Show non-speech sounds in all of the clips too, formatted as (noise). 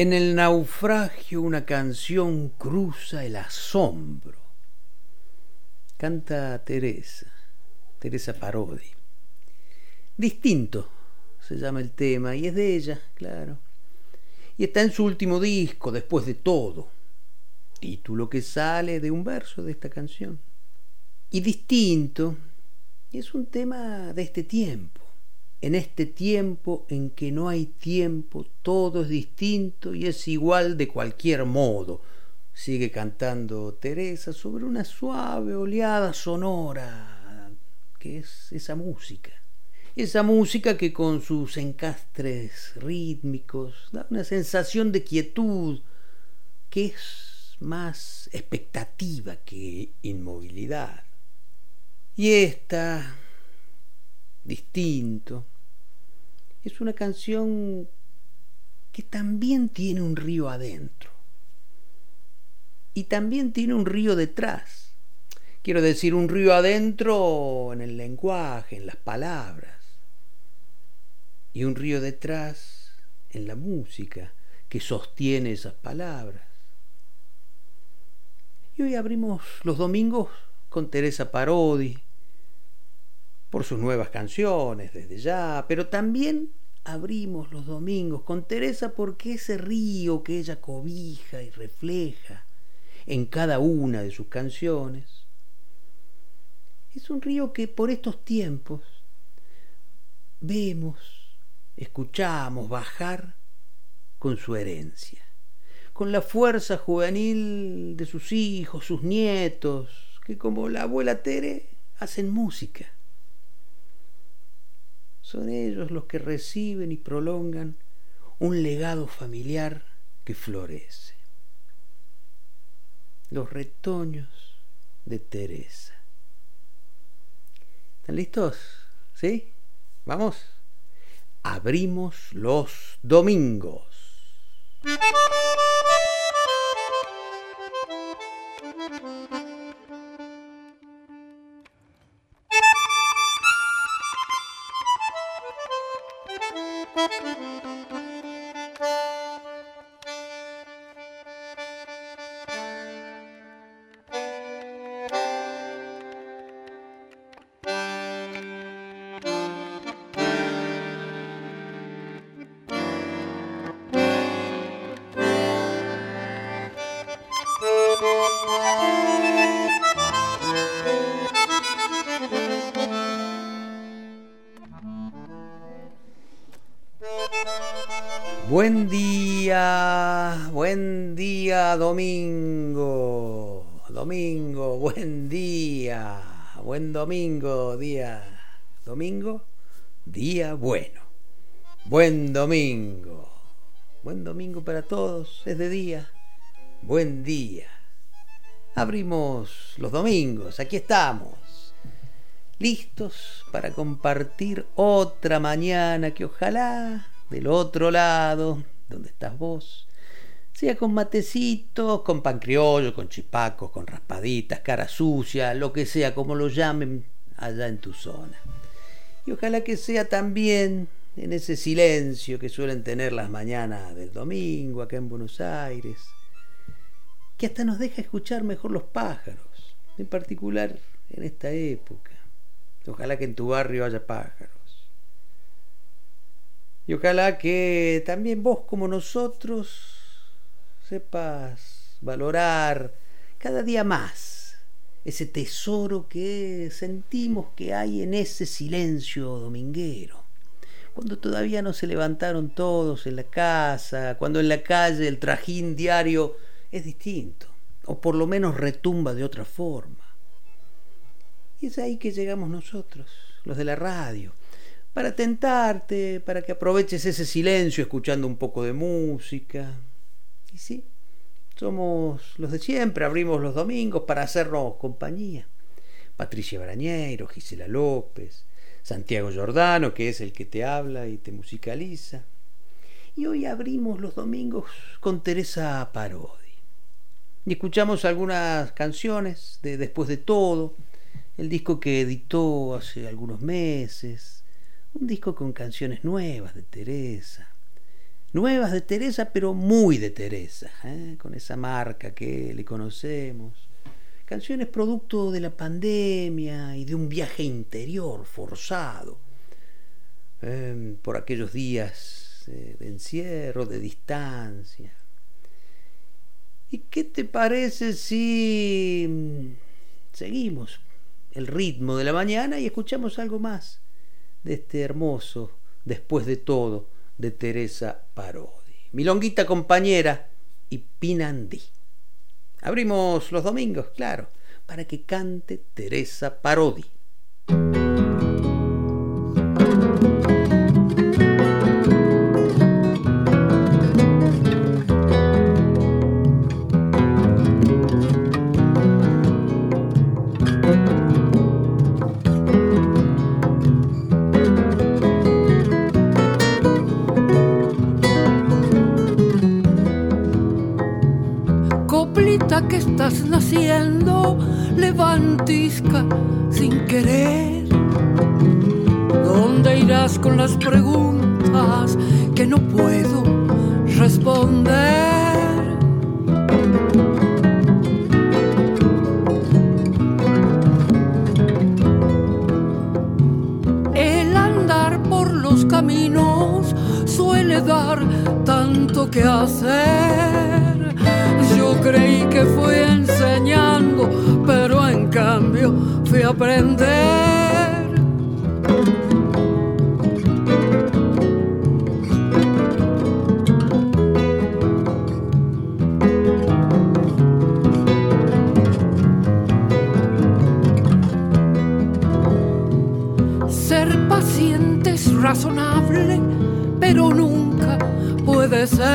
En el naufragio una canción cruza el asombro. Canta Teresa, Teresa Parodi. Distinto se llama el tema y es de ella, claro. Y está en su último disco, después de todo. Título que sale de un verso de esta canción. Y distinto es un tema de este tiempo en este tiempo en que no hay tiempo, todo es distinto y es igual de cualquier modo. Sigue cantando Teresa sobre una suave oleada sonora, que es esa música. Esa música que con sus encastres rítmicos da una sensación de quietud, que es más expectativa que inmovilidad. Y esta, distinto, es una canción que también tiene un río adentro y también tiene un río detrás. Quiero decir, un río adentro en el lenguaje, en las palabras, y un río detrás en la música que sostiene esas palabras. Y hoy abrimos los domingos con Teresa Parodi, por sus nuevas canciones desde ya, pero también abrimos los domingos con Teresa porque ese río que ella cobija y refleja en cada una de sus canciones es un río que por estos tiempos vemos, escuchamos bajar con su herencia, con la fuerza juvenil de sus hijos, sus nietos, que como la abuela Tere hacen música son ellos los que reciben y prolongan un legado familiar que florece. Los retoños de Teresa. ¿Están listos? ¿Sí? ¿Vamos? Abrimos los domingos. (laughs) bueno, buen domingo, buen domingo para todos, es de día, buen día. Abrimos los domingos, aquí estamos, listos para compartir otra mañana que ojalá del otro lado, donde estás vos, sea con matecitos, con pan criollo, con chipacos, con raspaditas, cara sucia, lo que sea, como lo llamen allá en tu zona. Y ojalá que sea también en ese silencio que suelen tener las mañanas del domingo acá en Buenos Aires, que hasta nos deja escuchar mejor los pájaros, en particular en esta época. Ojalá que en tu barrio haya pájaros. Y ojalá que también vos como nosotros sepas valorar cada día más ese tesoro que sentimos que hay en ese silencio dominguero. Cuando todavía no se levantaron todos en la casa, cuando en la calle el trajín diario es distinto, o por lo menos retumba de otra forma. Y es ahí que llegamos nosotros, los de la radio, para tentarte, para que aproveches ese silencio escuchando un poco de música. Y sí, somos los de siempre, abrimos los domingos para hacernos compañía. Patricia Barañeiro, Gisela López, Santiago Giordano, que es el que te habla y te musicaliza. Y hoy abrimos los domingos con Teresa Parodi. Y escuchamos algunas canciones de Después de todo, el disco que editó hace algunos meses, un disco con canciones nuevas de Teresa. Nuevas de Teresa, pero muy de Teresa, ¿eh? con esa marca que le conocemos. Canciones producto de la pandemia y de un viaje interior forzado em, por aquellos días eh, de encierro, de distancia. ¿Y qué te parece si mm, seguimos el ritmo de la mañana y escuchamos algo más? de este hermoso, después de todo, de Teresa Parodi. Milonguita compañera y Pinandí. Abrimos los domingos, claro, para que cante Teresa Parodi. Sin querer. ¿Dónde irás con las preguntas que no puedo responder? El andar por los caminos suele dar tanto que hacer creí que pero en cambio fui a aprender. Ser paciente es razonable, pero nunca puede ser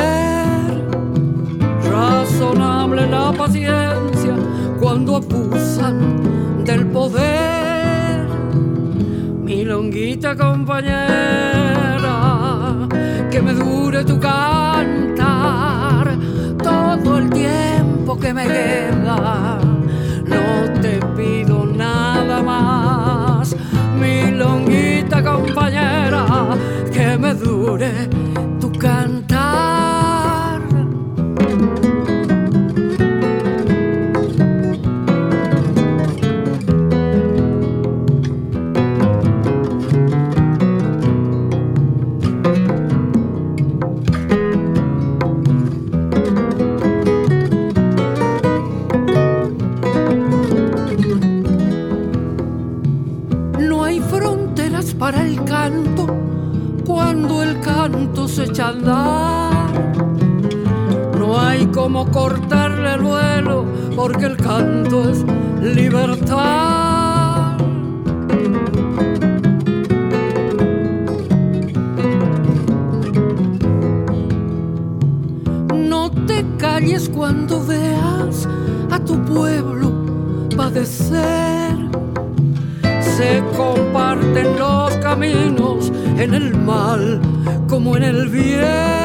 razonable la paciencia cuando abusan del poder. Mi longuita compañera, que me dure tu cantar todo el tiempo que me queda. No te pido nada más, mi longuita compañera, que me dure tu cantar. No hay como cortarle el vuelo porque el canto es libertad. No te calles cuando veas a tu pueblo padecer. Se comparten los caminos en el mal como en el bien.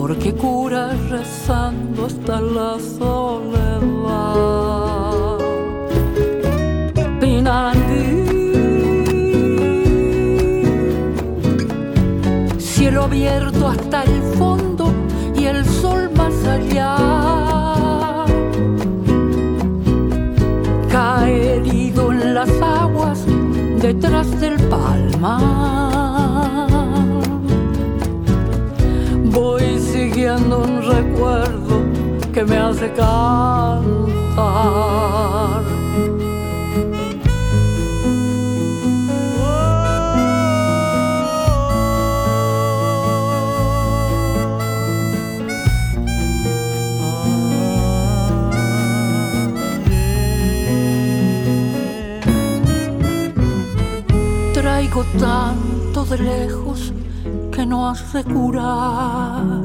Porque cura rezando hasta la soledad. Cielo abierto hasta el fondo y el sol más allá. Cae herido en las aguas detrás del palo un recuerdo que me hace cantar. Traigo tanto de lejos que no hace curar.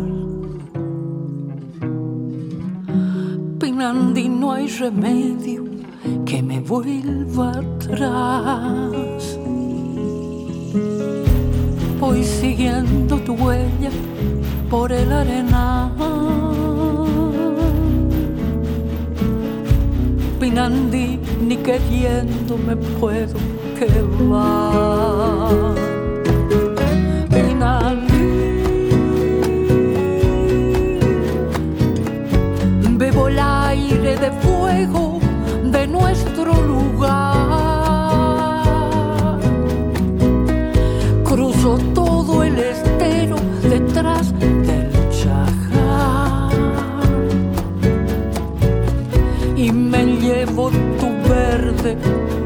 Pinandi no hay remedio que me vuelva atrás. Voy siguiendo tu huella por el arenal. Pinandi ni queriendo me puedo quemar.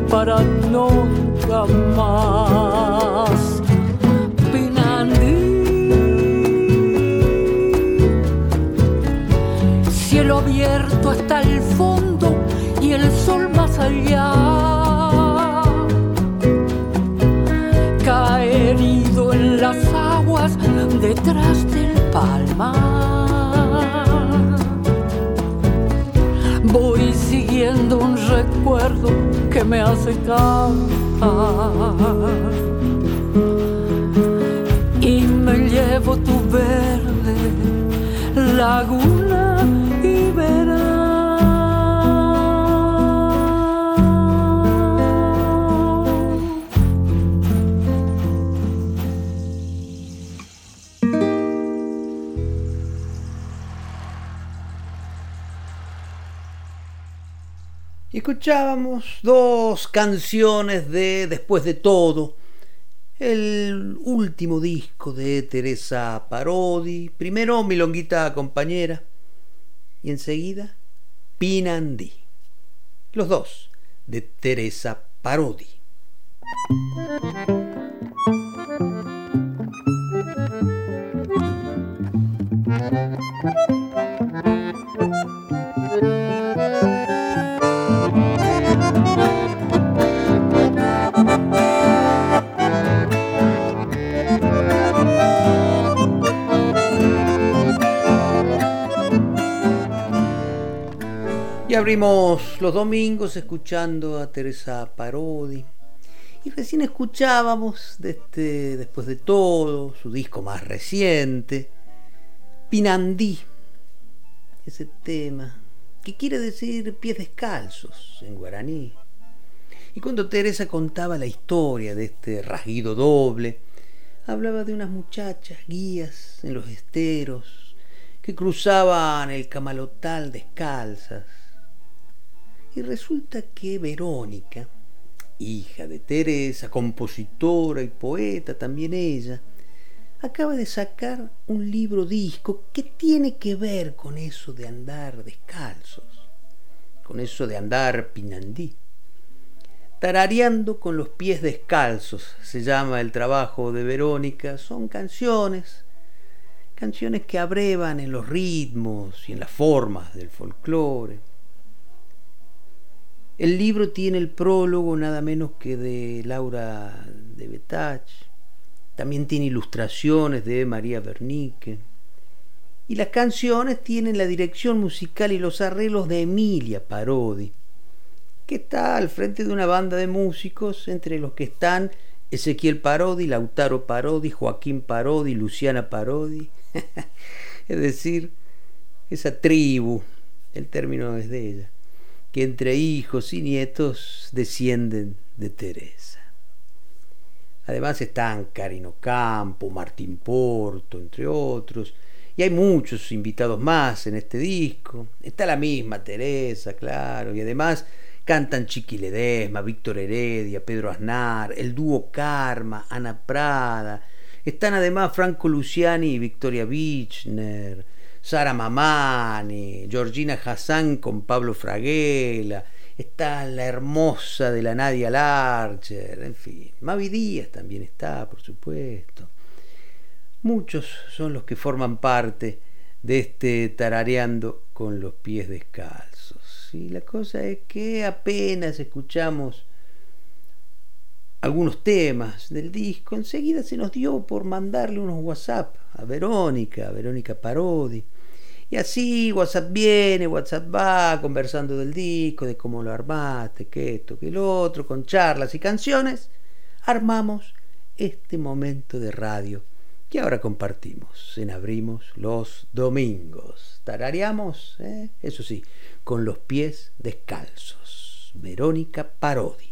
Para nunca más. Pinandí. Cielo abierto hasta el fondo y el sol más allá. Cae herido en las aguas detrás del palmar. Voy siguiendo un recuerdo que me hace cantar. Y me llevo tu verde laguna escuchábamos dos canciones de Después de todo, el último disco de Teresa Parodi, primero Milonguita Compañera y enseguida Pinandí. Los dos de Teresa Parodi. Abrimos los domingos escuchando a Teresa Parodi. Y recién escuchábamos este, después de todo, su disco más reciente, Pinandí, ese tema, que quiere decir pies descalzos en guaraní. Y cuando Teresa contaba la historia de este rasguido doble, hablaba de unas muchachas guías en los esteros que cruzaban el camalotal descalzas. Y resulta que Verónica, hija de Teresa, compositora y poeta también ella, acaba de sacar un libro disco que tiene que ver con eso de andar descalzos, con eso de andar pinandí. Tarareando con los pies descalzos se llama el trabajo de Verónica. Son canciones, canciones que abrevan en los ritmos y en las formas del folclore. El libro tiene el prólogo nada menos que de Laura de Betach. También tiene ilustraciones de María Bernique. Y las canciones tienen la dirección musical y los arreglos de Emilia Parodi, que está al frente de una banda de músicos, entre los que están Ezequiel Parodi, Lautaro Parodi, Joaquín Parodi, Luciana Parodi. (laughs) es decir, esa tribu, el término es de ella que entre hijos y nietos descienden de Teresa. Además están Carino Campo, Martín Porto, entre otros, y hay muchos invitados más en este disco. Está la misma Teresa, claro, y además Cantan Chiqui Ledesma, Víctor Heredia, Pedro Aznar, el dúo Karma, Ana Prada. Están además Franco Luciani y Victoria Bichner, Sara Mamani, Georgina Hassan con Pablo Fraguela. Está la hermosa de la Nadia Larcher, en fin. Mavi Díaz también está, por supuesto. Muchos son los que forman parte de este tarareando con los pies descalzos. Y la cosa es que apenas escuchamos algunos temas del disco, enseguida se nos dio por mandarle unos WhatsApp a Verónica, a Verónica Parodi. Y así WhatsApp viene, WhatsApp va, conversando del disco, de cómo lo armaste, que esto, que lo otro, con charlas y canciones, armamos este momento de radio que ahora compartimos en Abrimos los Domingos. Tarareamos, ¿eh? eso sí, con los pies descalzos. Verónica Parodi.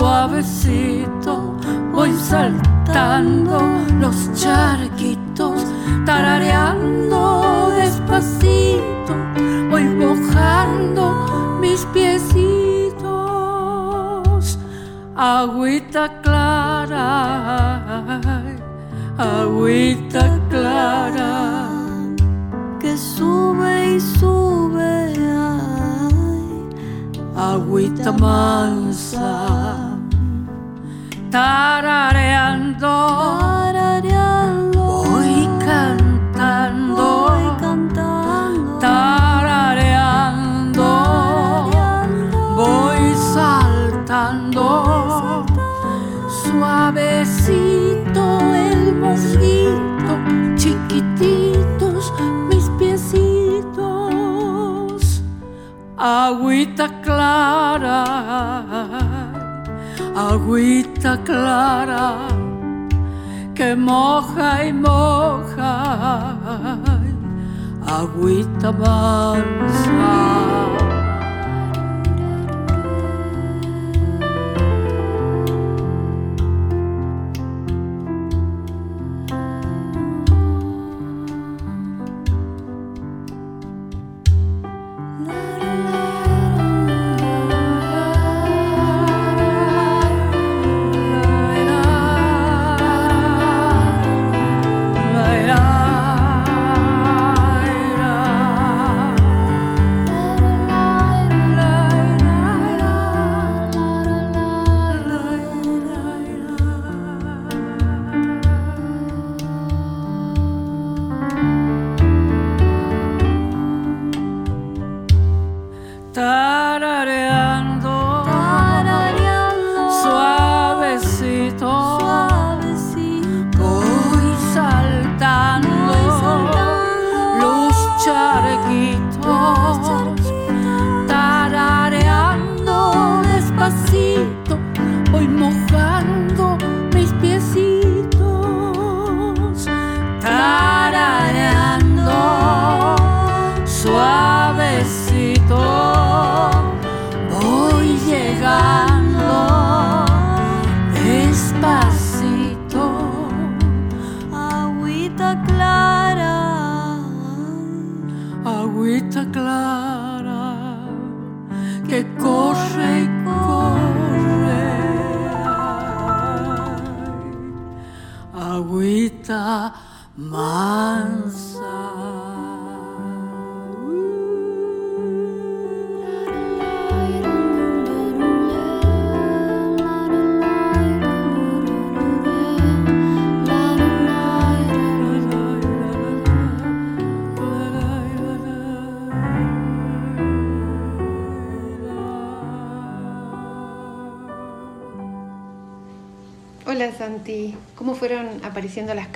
suavecito voy saltando los charquitos, tarareando despacito, voy mojando mis piecitos, agüita clara, agüita clara, que sube y sube, agüita mansa tarareando, tarareando. Voy cantando, voy cantando, tarareando, voy, saltando, voy saltando, suavecito el mosquito, chiquititos mis piecitos, agüita clara agüita clara que moja y moja, agüita mansa.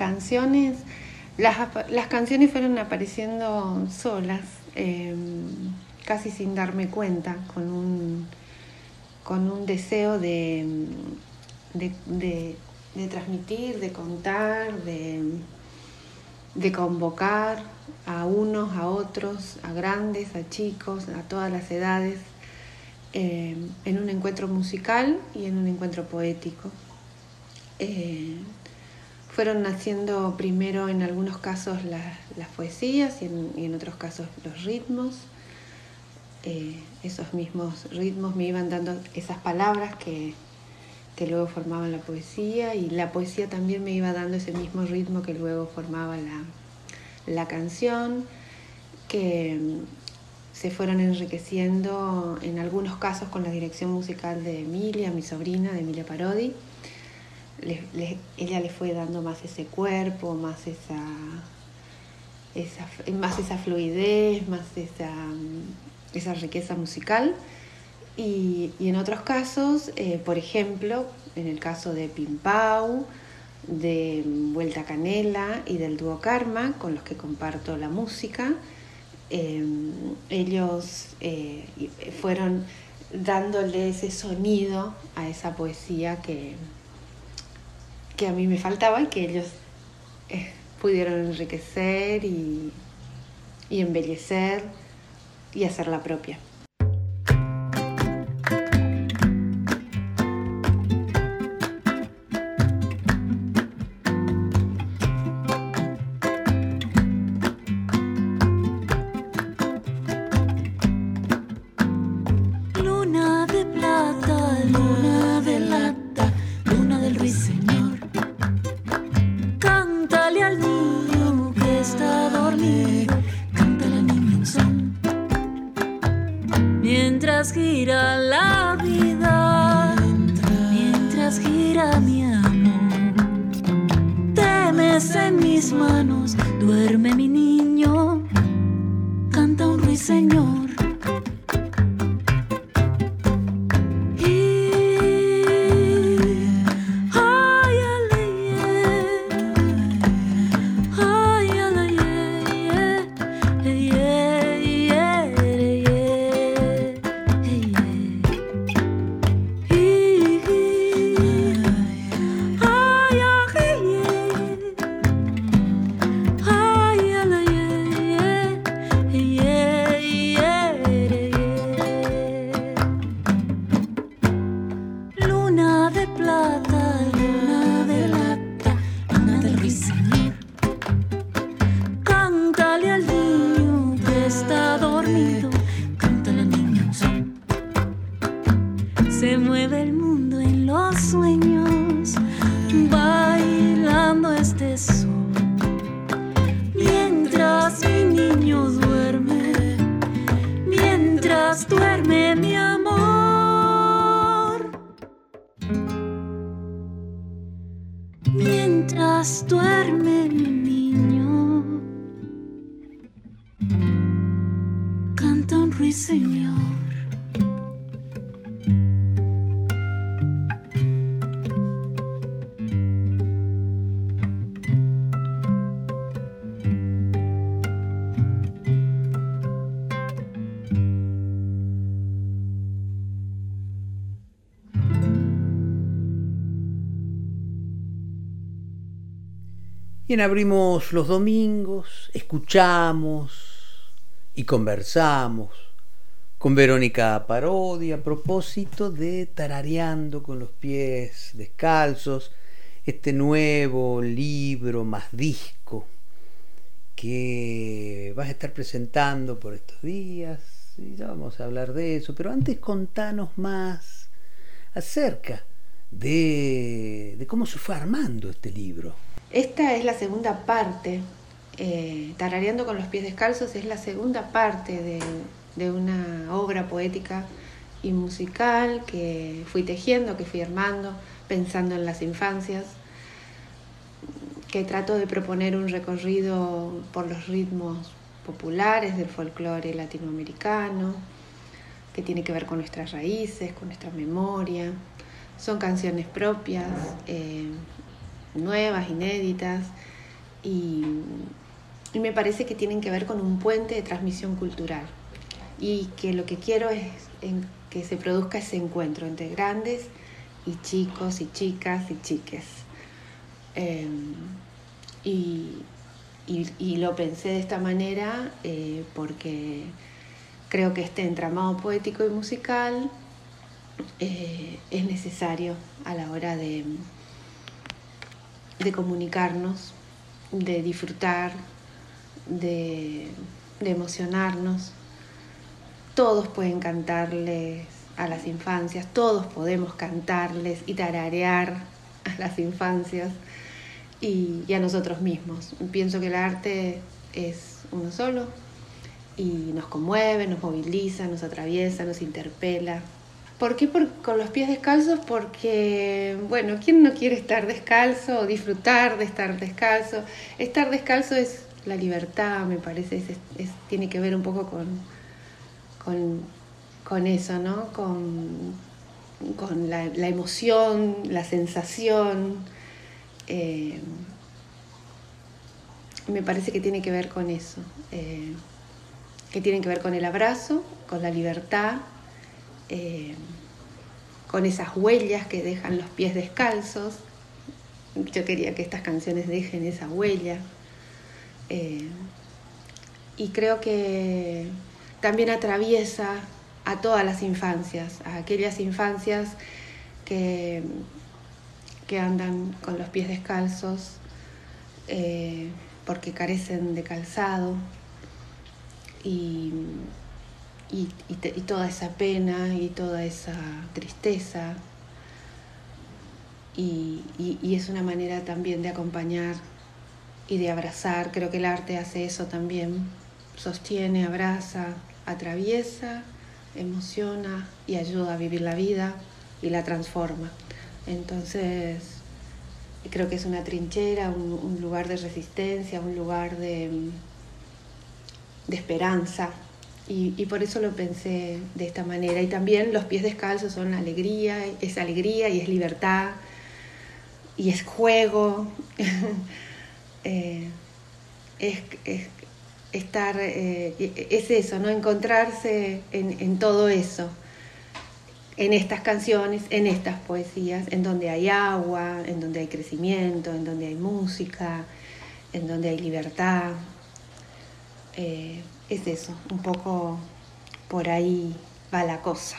Canciones? Las, las canciones fueron apareciendo solas, em, casi sin darme cuenta, con un, con un deseo de, de, transmitir, de contar, de, de convocar a unos, a otros, a grandes, a chicos, a todas las edades, em, en un encuentro musical y en un encuentro poético. Eh, fueron naciendo primero en algunos casos las, poesías y en, otros casos los ritmos. Eh, esos mismos ritmos me iban dando esas palabras que, luego formaban la poesía y la poesía también me iba dando ese mismo ritmo que luego formaba la, la canción, que se fueron enriqueciendo en algunos casos con la dirección musical de Emilia, mi sobrina, de Emilia Parodi ella le fue dando más ese cuerpo, más esa, más esa fluidez, más esa, esa riqueza musical. Y, en otros casos, eh, por ejemplo, en el caso de Pimpau, de Vuelta Canela y del dúo Karma, con los que comparto la música, eh, ellos eh, fueron dándole ese sonido a esa poesía que, que a mí me faltaba y que ellos eh, pudieron enriquecer y, y embellecer y hacer la propia. Bien, abrimos los domingos, escuchamos y conversamos con Verónica Parodi a propósito de Tarareando con los pies descalzos, este nuevo libro más disco que vas a estar presentando por estos días y ya vamos a hablar de eso, pero antes contanos más acerca de, de cómo se fue armando este libro. Esta es la segunda parte, eh, Tarareando con los pies descalzos es la segunda parte de, una obra poética y musical que fui tejiendo, que fui armando, pensando en las infancias, que trato de proponer un recorrido por los ritmos populares del folclore latinoamericano, que tiene que ver con nuestras raíces, con nuestra memoria, son canciones propias, eh, nuevas, inéditas, y, me parece que tienen que ver con un puente de transmisión cultural. Y que lo que quiero es que se produzca ese encuentro entre grandes y chicos y chicas y chiques. Em, y, lo pensé de esta manera eh, porque creo que este entramado poético y musical eh, es necesario a la hora de, de comunicarnos, de disfrutar, de, de emocionarnos. Todos pueden cantarles a las infancias, todos podemos cantarles y tararear a las infancias y, a nosotros mismos. Pienso que el arte es uno solo y nos conmueve, nos moviliza, nos atraviesa, nos interpela. ¿Por qué con los pies descalzos? Porque, bueno, ¿quién no quiere estar descalzo o disfrutar de estar descalzo? Estar descalzo es la libertad, me parece, tiene que ver un poco con, con con eso, ¿no? Con, con la, emoción, la sensación. Eh, me parece que tiene que ver con eso, eh, que tiene que ver con el abrazo, con la libertad, eh, con esas huellas que dejan los pies descalzos. Yo quería que estas canciones dejen esa huella. y creo que también atraviesa a todas las infancias, a aquellas infancias que, que andan con los pies descalzos eh, porque carecen de calzado y, y, toda esa pena y toda esa tristeza. Y, es una manera también de acompañar y de abrazar. Creo que el arte hace eso también. Sostiene, abraza, atraviesa emociona y ayuda a vivir la vida y la transforma. Entonces, creo que es una trinchera, un, lugar de resistencia, un lugar de, de esperanza. Y, por eso lo pensé de esta manera. Y también los pies descalzos son alegría, es alegría y es libertad y es juego. (laughs) Eh, es, estar, eh, es eso, ¿no? Encontrarse en, todo eso, en estas canciones, en estas poesías, en donde hay agua, en donde hay crecimiento, en donde hay música, en donde hay libertad. Eh, es eso, un poco por ahí va la cosa.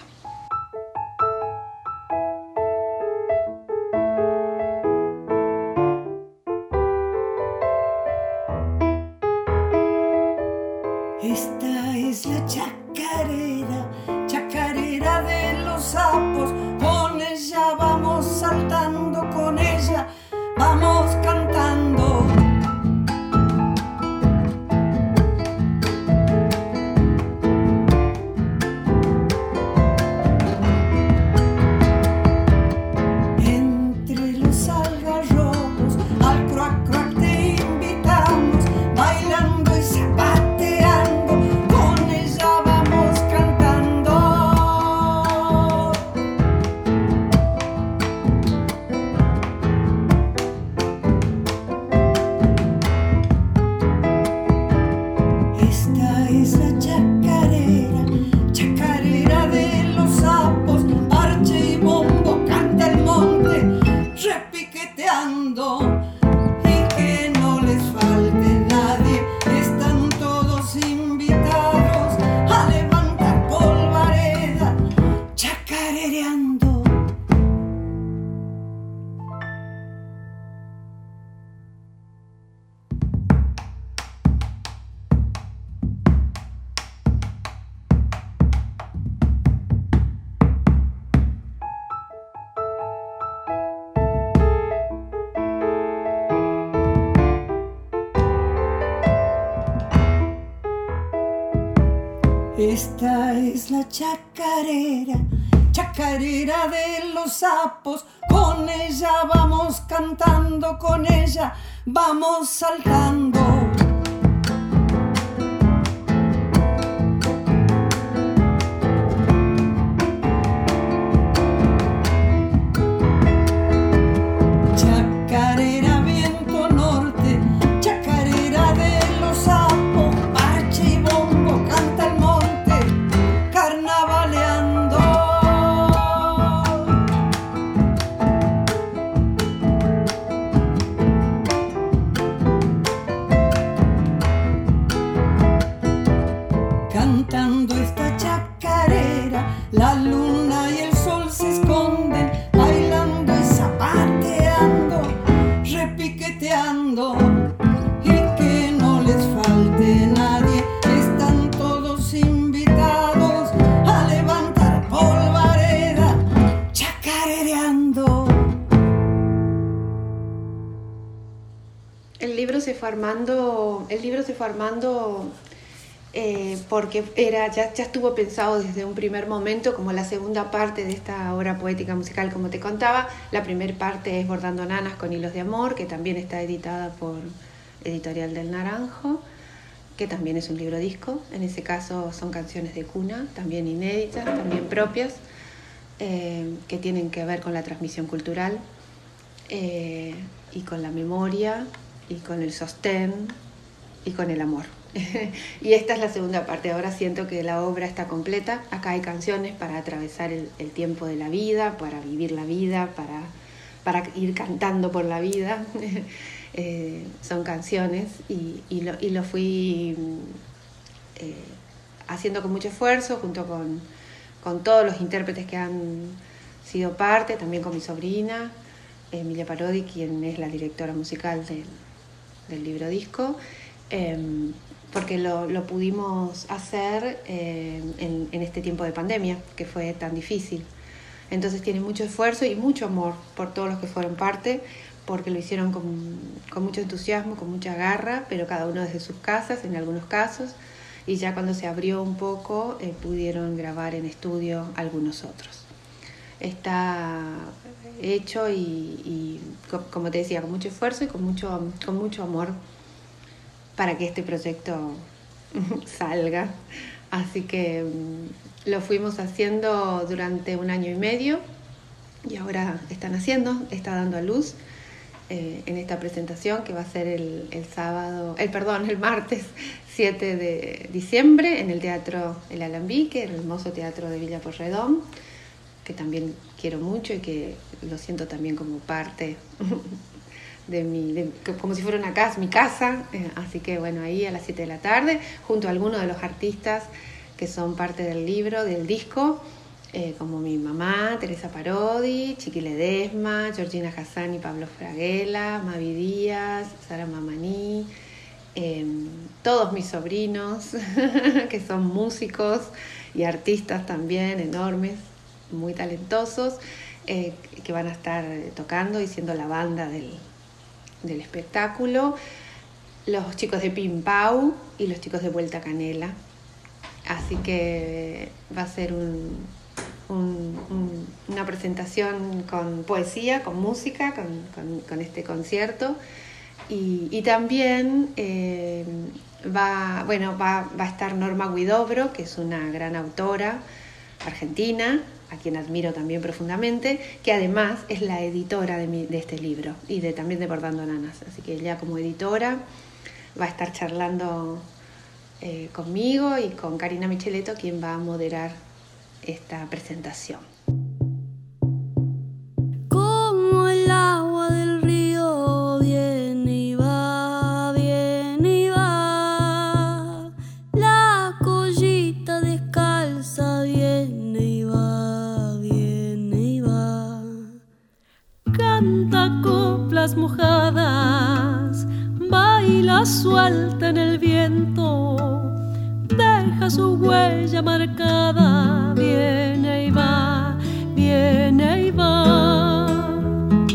Esta es la chacarera, chacarera de los sapos. Con ella vamos cantando, con ella vamos saltando. El libro se fue armando eh, porque era, ya, ya estuvo pensado desde un primer momento como la segunda parte de esta obra poética musical, como te contaba. La primera parte es Bordando Nanas con Hilos de Amor, que también está editada por Editorial del Naranjo, que también es un libro disco. En ese caso son canciones de cuna, también inéditas, también propias, eh, que tienen que ver con la transmisión cultural eh, y con la memoria y con el sostén y con el amor. (laughs) y esta es la segunda parte. Ahora siento que la obra está completa. Acá hay canciones para atravesar el, tiempo de la vida, para vivir la vida, para, para ir cantando por la vida. (laughs) Eh, son canciones y, lo, y lo, fui eh, haciendo con mucho esfuerzo junto con, con, todos los intérpretes que han sido parte, también con mi sobrina, Emilia Parodi, quien es la directora musical del, del libro disco. Em, porque lo, lo pudimos hacer eh, en, en, este tiempo de pandemia, que fue tan difícil. Entonces tiene mucho esfuerzo y mucho amor por todos los que fueron parte, porque lo hicieron con, con mucho entusiasmo, con mucha garra, pero cada uno desde sus casas en algunos casos, y ya cuando se abrió un poco eh, pudieron grabar en estudio algunos otros. Está hecho y, como te decía, con mucho esfuerzo y con mucho, con mucho amor para que este proyecto (laughs) salga. Así que mm, lo fuimos haciendo durante un año y medio y ahora están haciendo, está dando a luz eh, en esta presentación que va a ser el, el, sábado, el perdón, el martes (laughs) 7 de diciembre en el Teatro El Alambique, el hermoso teatro de Villa Porredón, que también quiero mucho y que lo siento también como parte (laughs) de mi, como si fuera una casa, mi casa. Eh, así que bueno, ahí a las 7 de la tarde, junto a algunos de los artistas que son parte del libro, del disco, eh, como mi mamá, Teresa Parodi, Chiqui Ledesma, Georgina Hassan y Pablo Fraguela, Mavi Díaz, Sara Mamaní, em, todos mis sobrinos, (laughs) que son músicos y artistas también enormes, muy talentosos, eh, que van a estar tocando y siendo la banda del, del espectáculo, los chicos de Pim Pau y los chicos de Vuelta Canela. Así que va a ser un, un, una presentación con poesía, con música, con, con, con este concierto. Y, y también eh, va, bueno, va, va, a estar Norma Guidobro, que es una gran autora argentina, a quien admiro también profundamente, que además es la editora de, este libro y de, también de Bordando Nanas. Así que ella como editora va a estar charlando eh, conmigo y con Karina Micheleto, quien va a moderar esta presentación. Mojadas, baila suelta en el viento, deja su huella marcada, viene y va, viene y va.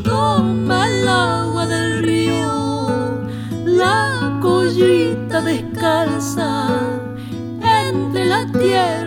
Toma el agua del río, la collita descalza, entre la tierra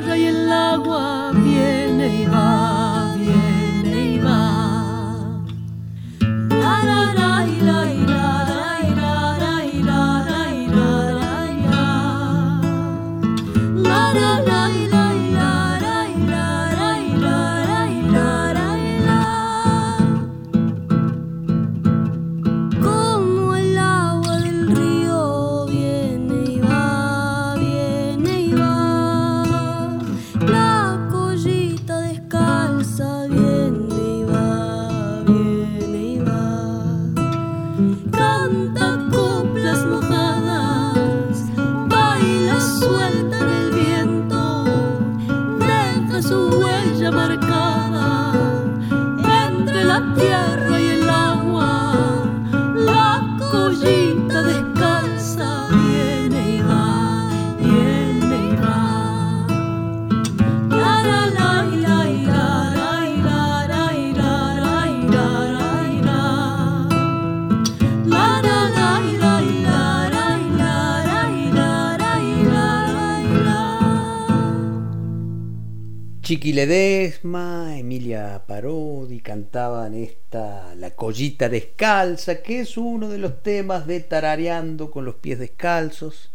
collita descalza, que es uno de los temas de Tarareando con los pies descalzos,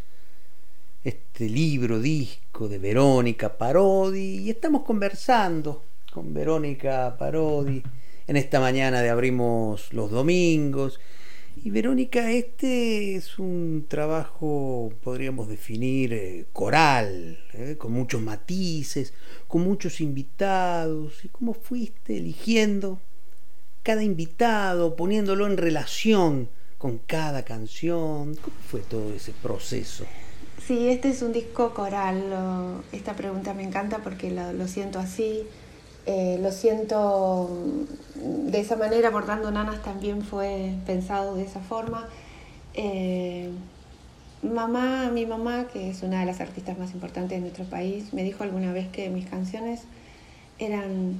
este libro, disco de Verónica Parodi, y estamos conversando con Verónica Parodi en esta mañana de Abrimos los Domingos, y Verónica, este es un trabajo, podríamos definir, eh, coral, eh, con muchos matices, con muchos invitados. ¿Y cómo fuiste eligiendo cada invitado, poniéndolo en relación con cada canción? ¿Cómo fue todo ese proceso? Sí, este es un disco coral. esta pregunta me encanta porque lo siento así. Eh, lo siento de esa manera, Bordando Nanas también fue pensado de esa forma. Eh, mamá, mi mamá, que es una de las artistas más importantes de nuestro país, me dijo alguna vez que mis canciones eran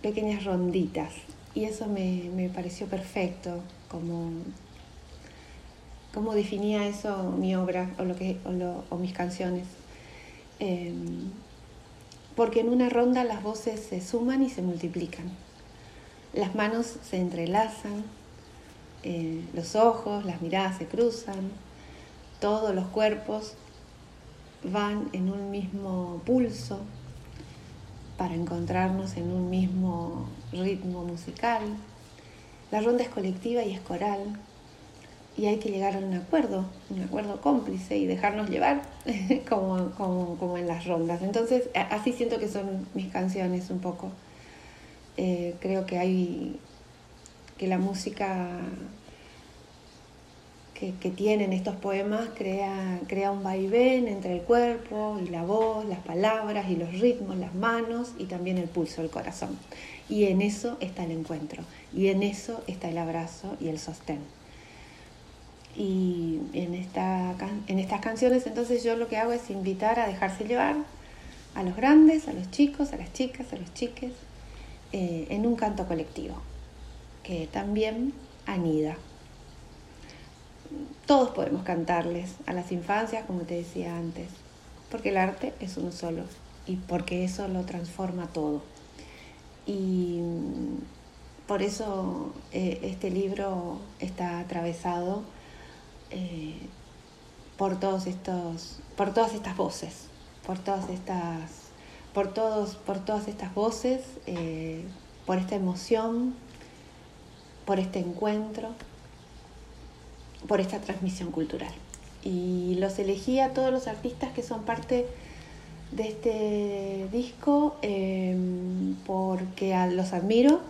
pequeñas ronditas y eso me, pareció perfecto, como, como definía eso mi obra o, lo que, o, mis canciones. Eh, porque en una ronda las voces se suman y se multiplican. Las manos se entrelazan, eh, los ojos, las miradas se cruzan, todos los cuerpos van en un mismo pulso para encontrarnos en un mismo ritmo musical. La ronda es colectiva y es coral, y hay que llegar a un acuerdo, un acuerdo cómplice y dejarnos llevar (laughs) como, como, en las rondas. Entonces, así siento que son mis canciones un poco. Eh, creo que hay que la música que, que, tienen estos poemas crea, crea un vaivén entre el cuerpo y la voz, las palabras y los ritmos, las manos y también el pulso, el corazón. Y en eso está el encuentro, y en eso está el abrazo y el sostén y en, esta, en estas canciones entonces yo lo que hago es invitar a dejarse llevar a los grandes, a los chicos, a las chicas, a los chiques, eh, en un canto colectivo, que también anida. Todos podemos cantarles a las infancias, como te decía antes, porque el arte es uno solo y porque eso lo transforma todo. Y por eso eh, este libro está atravesado eh, por todos estos, por todas estas voces, por todas estas, por todos, por todas estas voces, eh, por esta emoción, por este encuentro, por esta transmisión cultural. Y los elegí a todos los artistas que son parte de este disco eh, porque los admiro,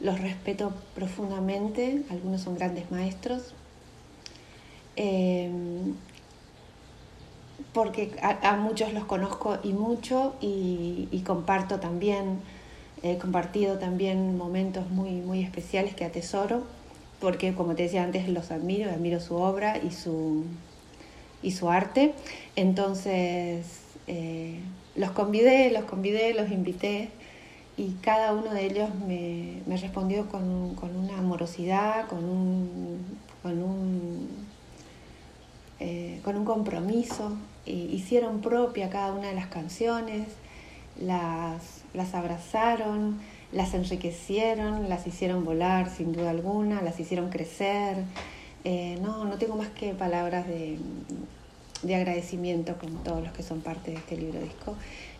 los respeto profundamente, algunos son grandes maestros, Em, porque a, muchos los conozco y mucho y, comparto también, he compartido también momentos muy, muy especiales que atesoro, porque como te decía antes, los admiro, admiro su obra y su, y su arte. Entonces, eh, los convidé, los convidé, los invité y cada uno de ellos me, respondió con, una amorosidad, con un, eh, compromiso, hicieron propia cada una de las canciones, las, las abrazaron, las enriquecieron, las hicieron volar sin duda alguna, las hicieron crecer. Eh, no, no tengo más que palabras de, de agradecimiento con todos los que son parte de este libro disco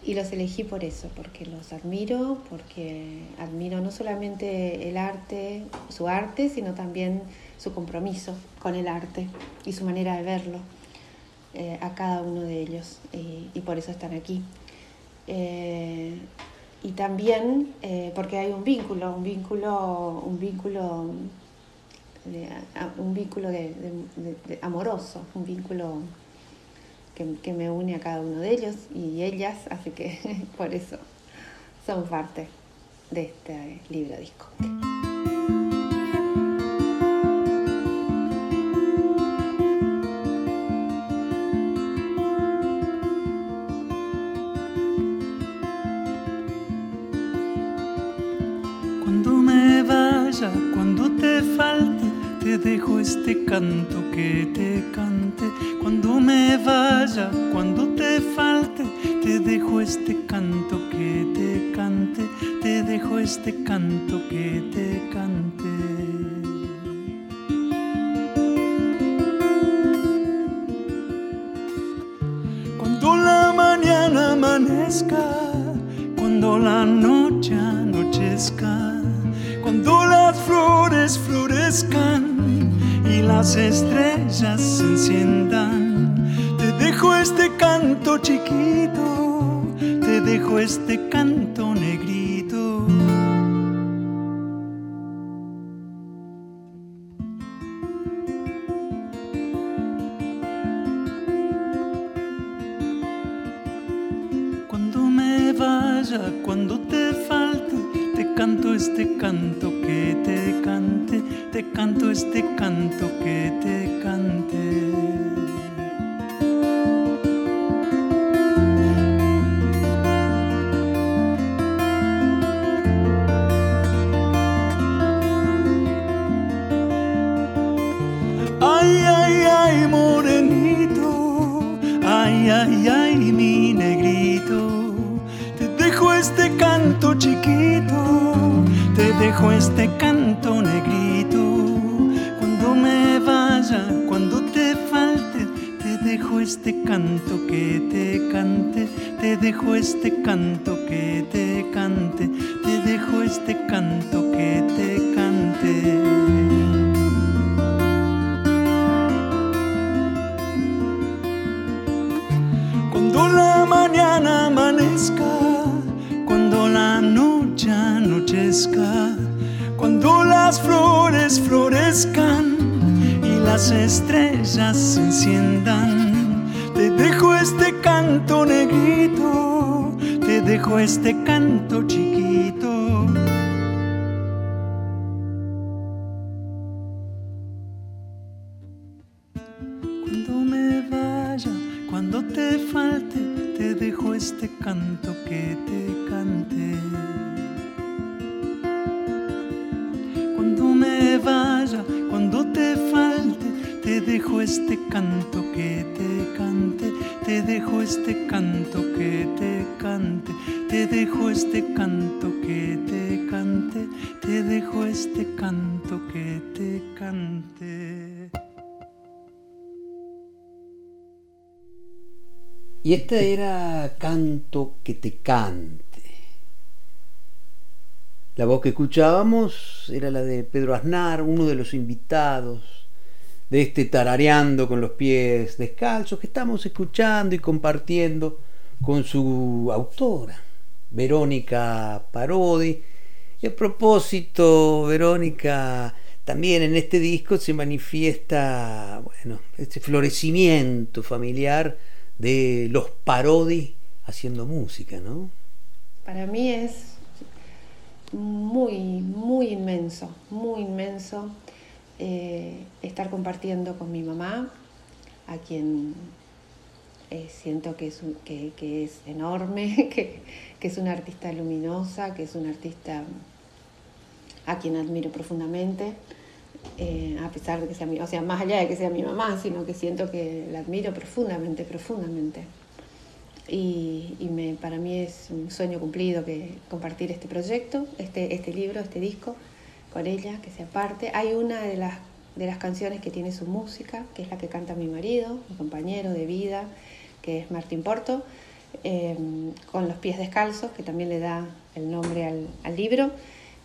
y los elegí por eso, porque los admiro, porque admiro no solamente el arte, su arte, sino también su compromiso con el arte y su manera de verlo eh, a cada uno de ellos y, por eso están aquí. Eh, y también eh, porque hay un vínculo, un vínculo, un vínculo, un vínculo de, amoroso, un vínculo que, me une a cada uno de ellos y ellas, así que (laughs) por eso son parte de este libro disco. dejo este canto que te Cuando me vaya, cuando te falte, te dejo este canto que te cante, te dejo este canto que te cante. Cuando la mañana amanezca, cuando la noche anochezca, cuando las flores florezcan las estrellas se enciendan. Dejo este canto chiquito, te dejo este canto Y este era canto que te cante la voz que escuchábamos era la de Pedro Aznar, uno de los invitados de este tarareando con los pies descalzos que estamos escuchando y compartiendo con su autora, Verónica Parodi. Y a propósito, Verónica, también en este disco se manifiesta, bueno, este florecimiento familiar de los Parodi haciendo música, ¿no? Para mí es muy, muy inmenso, muy inmenso eh, estar compartiendo con mi mamá, a quien eh, siento que es, que, es enorme, (laughs) que, es una artista luminosa, que es una artista a quien admiro profundamente, eh, a pesar de que sea mi, o sea, más allá de que sea mi mamá, sino que siento que la admiro profundamente, profundamente y, me, para mí es un sueño cumplido que compartir este proyecto, este, este libro, este disco con ella, que sea parte. Hay una de las, de las canciones que tiene su música, que es la que canta mi marido, mi compañero de vida, que es Martín Porto, em, con los pies descalzos, que también le da el nombre al, al libro.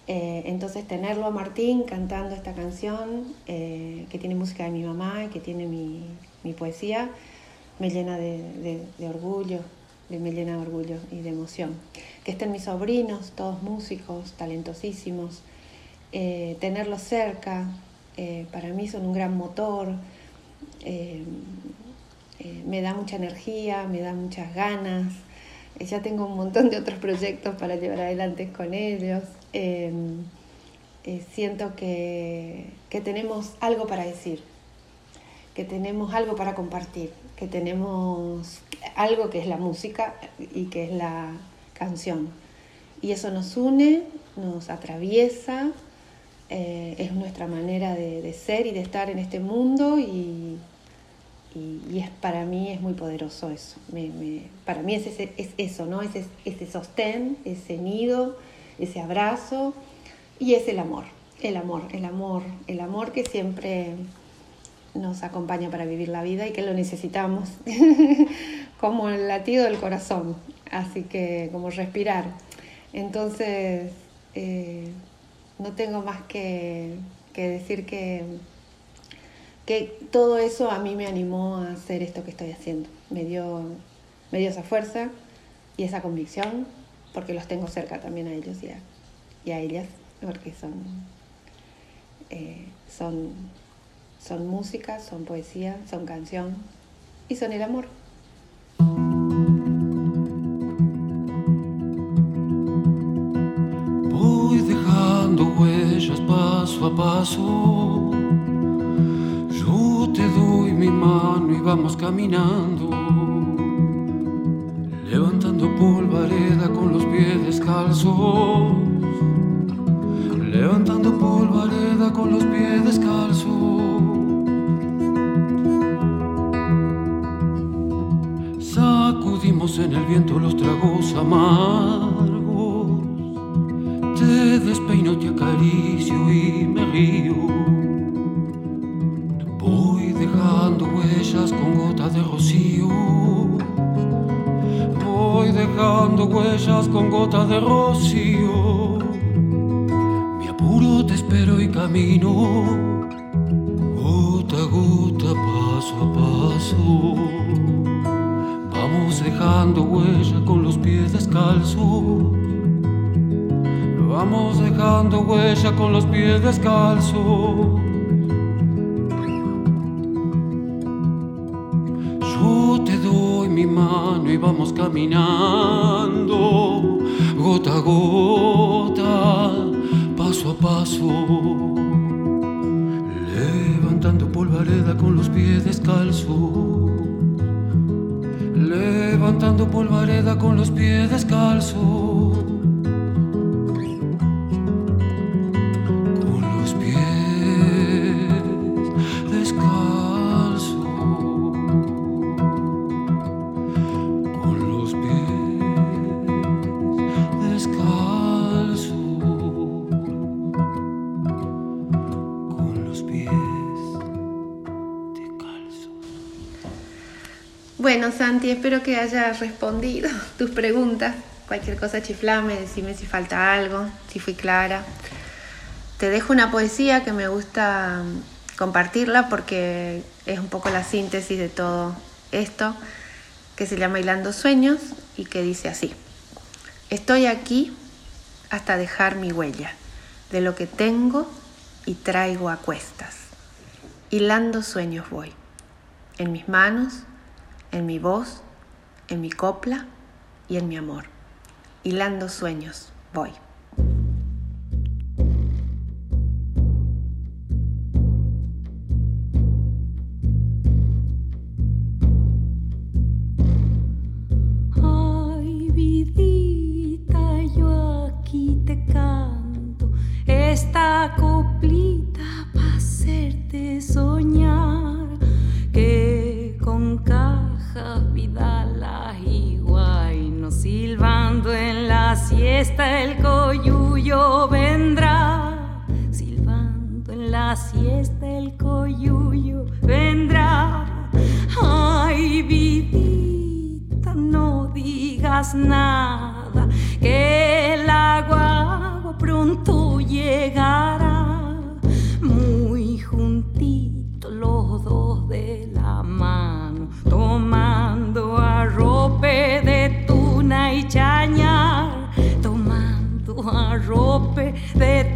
Eh, entonces tenerlo a Martín cantando esta canción, eh, que tiene música de mi mamá y que tiene mi, poesía, me llena de, orgullo, me llena de orgullo y de emoción. Que estén mis sobrinos, todos músicos, talentosísimos, eh, tenerlos cerca, para mí son un gran motor, me da mucha energía, me da muchas ganas. ya tengo un montón de otros proyectos para llevar adelante con ellos. Siento que tenemos algo para decir, que tenemos algo para compartir que tenemos algo que es la música y que es la canción. Y eso nos une, nos atraviesa, eh, es nuestra manera de, ser y de estar en este mundo y, y, es, para mí es muy poderoso eso. para mí es, es eso, ¿no? Ese, ese sostén, ese nido, ese abrazo y es el amor, el amor, el amor, el amor que siempre nos acompaña para vivir la vida y que lo necesitamos (laughs) como el latido del corazón, así que como respirar. Entonces, eh, no tengo más que, decir que, que todo eso a mí me animó a hacer esto que estoy haciendo. Me dio, me dio esa fuerza y esa convicción, porque los tengo cerca también a ellos y a, y a ellas, porque son, eh, son son música, son poesía, son canción y son el amor. Voy dejando huellas paso a paso. Yo te doy mi mano y vamos caminando. Levantando polvareda con los pies descalzos. en el viento los tragos amargos. Te despeino, te acaricio y me río. Voy dejando huellas con gotas de rocío. Dejando huellas con gotas de rocío. Me apuro, te espero y camino. Gota a gota, paso a paso. Vamos dejando huella con los pies descalzos. Vamos dejando huella con los pies descalzos. Mano y vamos caminando, gota a gota, paso a paso. Levantando polvareda con los pies descalzos levantando polvareda con los pies descalzos. Santi, espero que haya respondido (laughs) tus preguntas. Cualquier cosa chiflame, decime si falta algo, si fui clara. Te dejo una poesía que me gusta mm, compartirla porque es un poco la síntesis de todo esto, que se llama Hilando Sueños y que dice así. Estoy aquí hasta dejar mi huella de lo que tengo y traigo a cuestas. Hilando sueños voy. En mis manos en mi voz, en mi copla y en mi amor. Hilando sueños, voy. Ay, vidita, yo aquí te canto esta coplita para hacerte soñar cada la y no silbando en la siesta el coyuyo vendrá. Silbando en la siesta el coyuyo vendrá. Ay, vidita, no digas nada, que el agua pronto llegará. Muy juntito los dos de la mano tomando arrope de tuna y chañar, tomando arrope de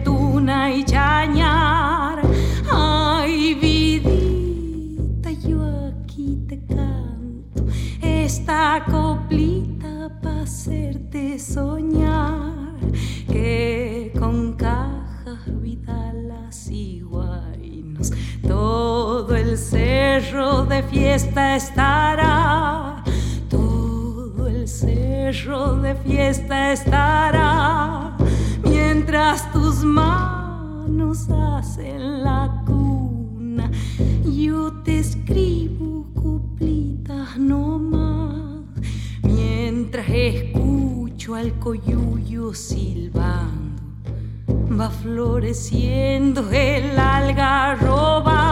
de fiesta estará, todo el cerro de fiesta estará, mientras tus manos hacen la cuna, yo te escribo cuplitas no más, mientras escucho al coyuyo silbando va floreciendo el algarrobal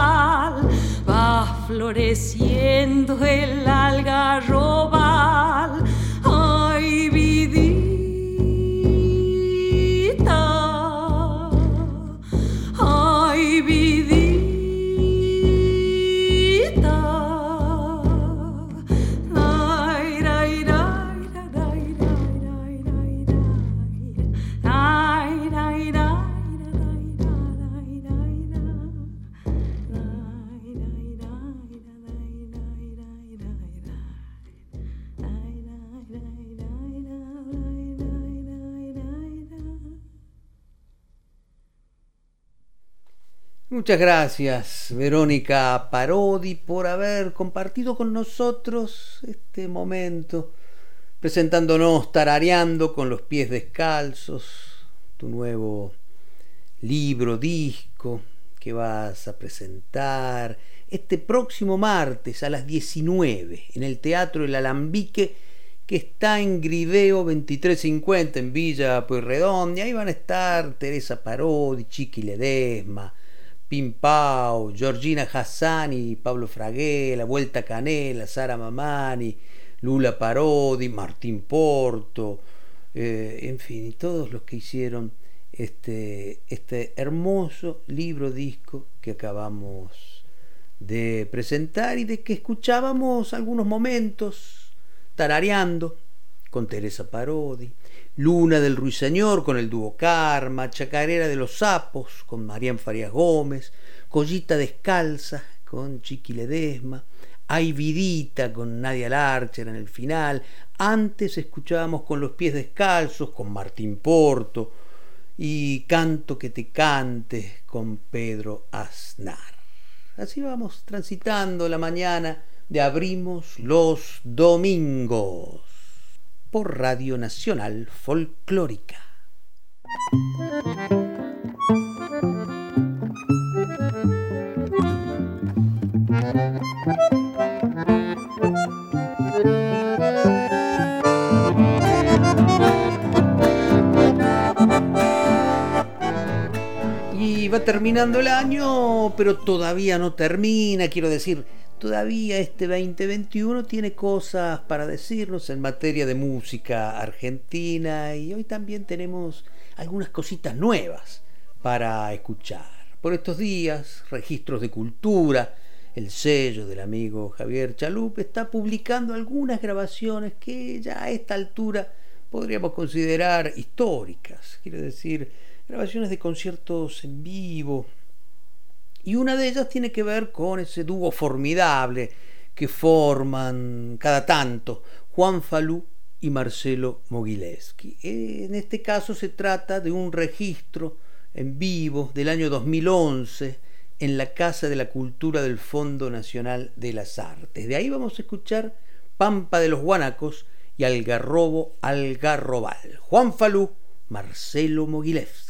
va floreciendo el algarrobal. Muchas gracias, Verónica Parodi, por haber compartido con nosotros este momento, presentándonos tarareando con los pies descalzos, tu nuevo libro, disco que vas a presentar este próximo martes a las 19 en el Teatro El Alambique que está en Grideo 2350 en Villa Pueyrredón y ahí van a estar Teresa Parodi, Chiqui Ledesma, Pimpao, Georgina Hassani, Pablo Fragué, La Vuelta Canela, Sara Mamani, Lula Parodi, Martín Porto, eh, en fin, todos los que hicieron este, este hermoso libro disco que acabamos de presentar y de que escuchábamos algunos momentos tarareando con Teresa Parodi, Luna del Ruiseñor con el dúo Karma, Chacarera de los Sapos con Marián Farías Gómez, Collita Descalza con Chiqui Ledesma, Ay Vidita con Nadia Larcher en el final, antes escuchábamos con los pies descalzos con Martín Porto y Canto que te cante con Pedro Aznar. Así vamos transitando la mañana de Abrimos los Domingos por Radio Nacional Folclórica. Y va terminando el año, pero todavía no termina, quiero decir, todavía este 2021 tiene cosas para decirnos en materia de música argentina y hoy también tenemos algunas cositas nuevas para escuchar. Por estos días, Registros de Cultura, el sello del amigo Javier Chalup, está publicando algunas grabaciones que ya a esta altura podríamos considerar históricas, quiero decir, grabaciones de conciertos en vivo, y una de ellas tiene que ver con ese dúo formidable que forman cada tanto Juan Falú y Marcelo Mogilevsky. En este caso se trata de un registro en vivo del año 2011 en la Casa de la Cultura del Fondo Nacional de las Artes. De ahí vamos a escuchar Pampa de los Guanacos y Algarrobo Algarrobal. Juan Falú, Marcelo Mogilevsky.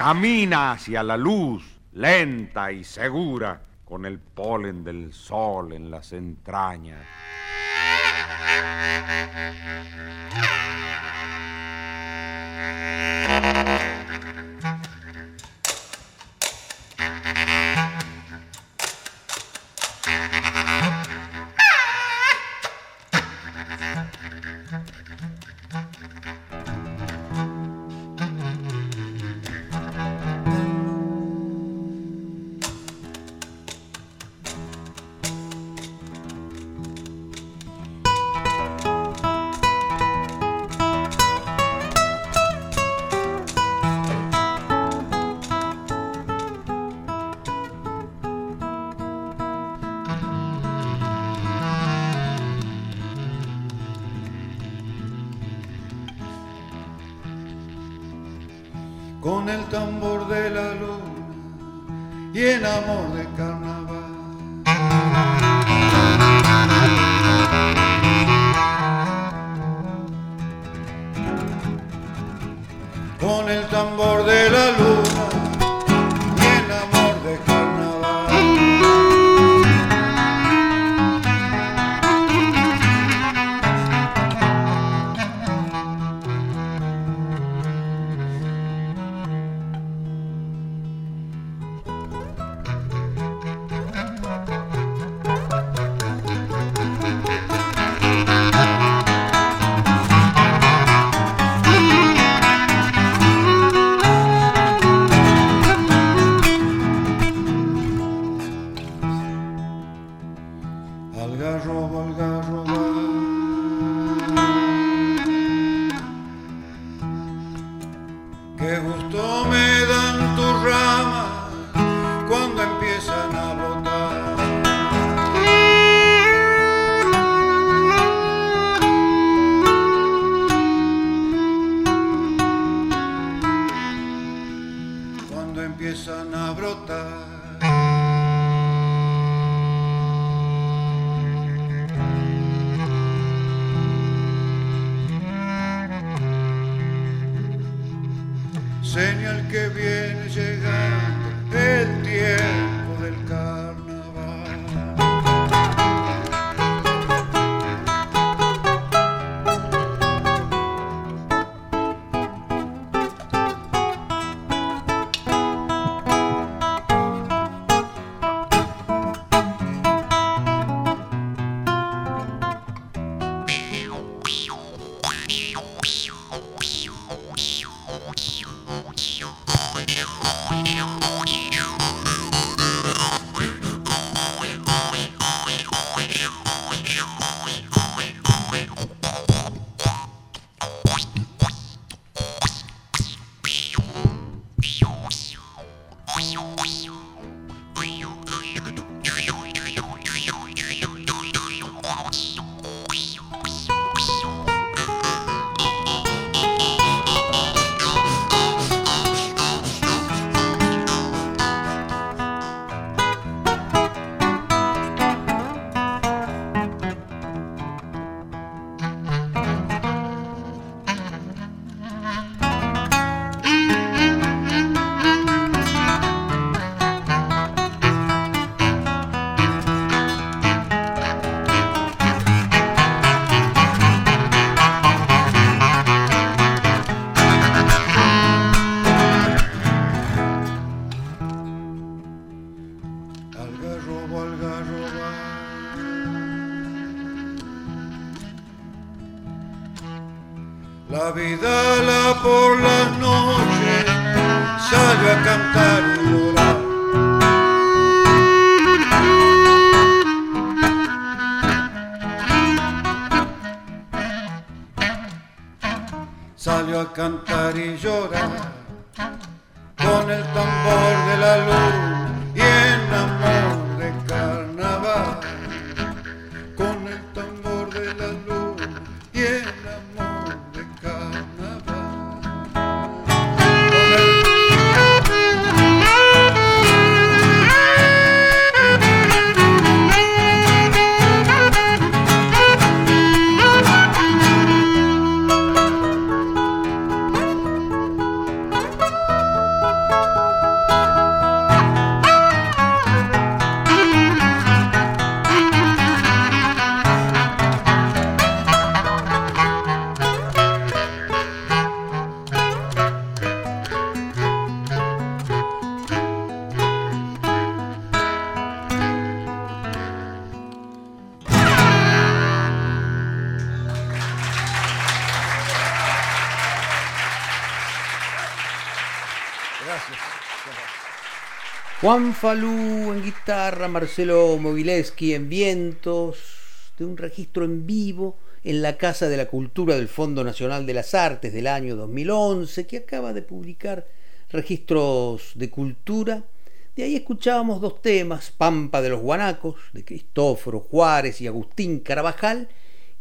Camina hacia la luz, lenta y segura, con el polen del sol en las entrañas. Juan Falú en guitarra, Marcelo Mogileski en vientos, de un registro en vivo en la Casa de la Cultura del Fondo Nacional de las Artes del año 2011, que acaba de publicar registros de cultura. De ahí escuchábamos dos temas, Pampa de los Guanacos, de Cristóforo Juárez y Agustín Carabajal,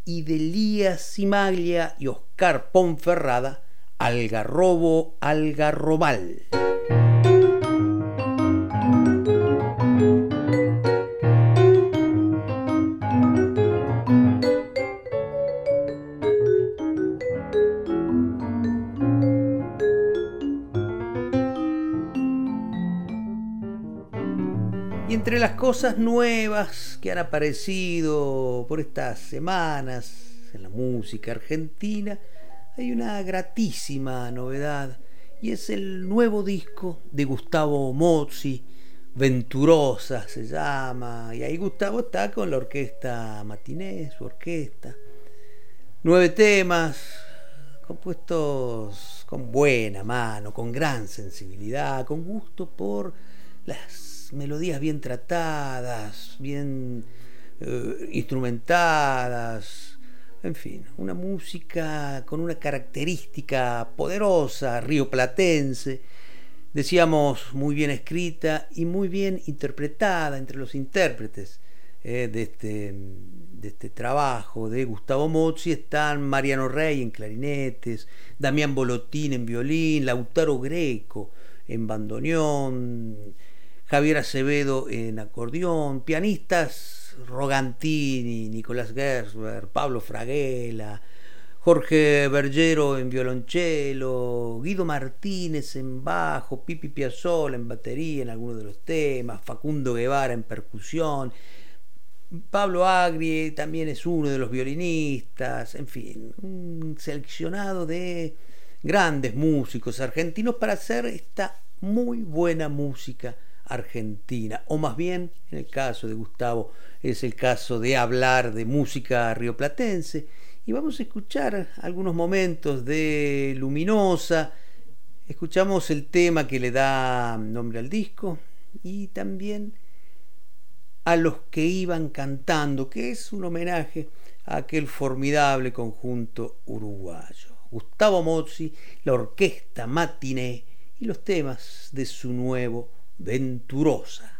y de Elías Simaglia y Oscar Ponferrada, Algarrobo Algarrobal. Cosas nuevas que han aparecido por estas semanas en la música argentina, hay una gratísima novedad y es el nuevo disco de Gustavo Mozzi, Venturosa se llama, y ahí Gustavo está con la orquesta Matiné, su orquesta. Nueve temas compuestos con buena mano, con gran sensibilidad, con gusto por las melodías bien tratadas, bien eh, instrumentadas, en fin, una música con una característica poderosa, rioplatense, decíamos muy bien escrita y muy bien interpretada entre los intérpretes eh, de, este, de este trabajo de Gustavo Mozzi están Mariano Rey en clarinetes, Damián Bolotín en violín, Lautaro Greco en bandoneón, Javier Acevedo en acordeón, pianistas Rogantini, Nicolás Gersber, Pablo Fraguela, Jorge Bergero en violonchelo, Guido Martínez en bajo, Pipi Piazzolla en batería en algunos de los temas, Facundo Guevara en percusión, Pablo Agri también es uno de los violinistas, en fin, un seleccionado de grandes músicos argentinos para hacer esta muy buena música argentina, o más bien, en el caso de Gustavo, es el caso de hablar de música rioplatense, y vamos a escuchar algunos momentos de Luminosa, escuchamos el tema que le da nombre al disco, y también a los que iban cantando, que es un homenaje a aquel formidable conjunto uruguayo. Gustavo Mozzi, la orquesta Matiné y los temas de su nuevo venturosa.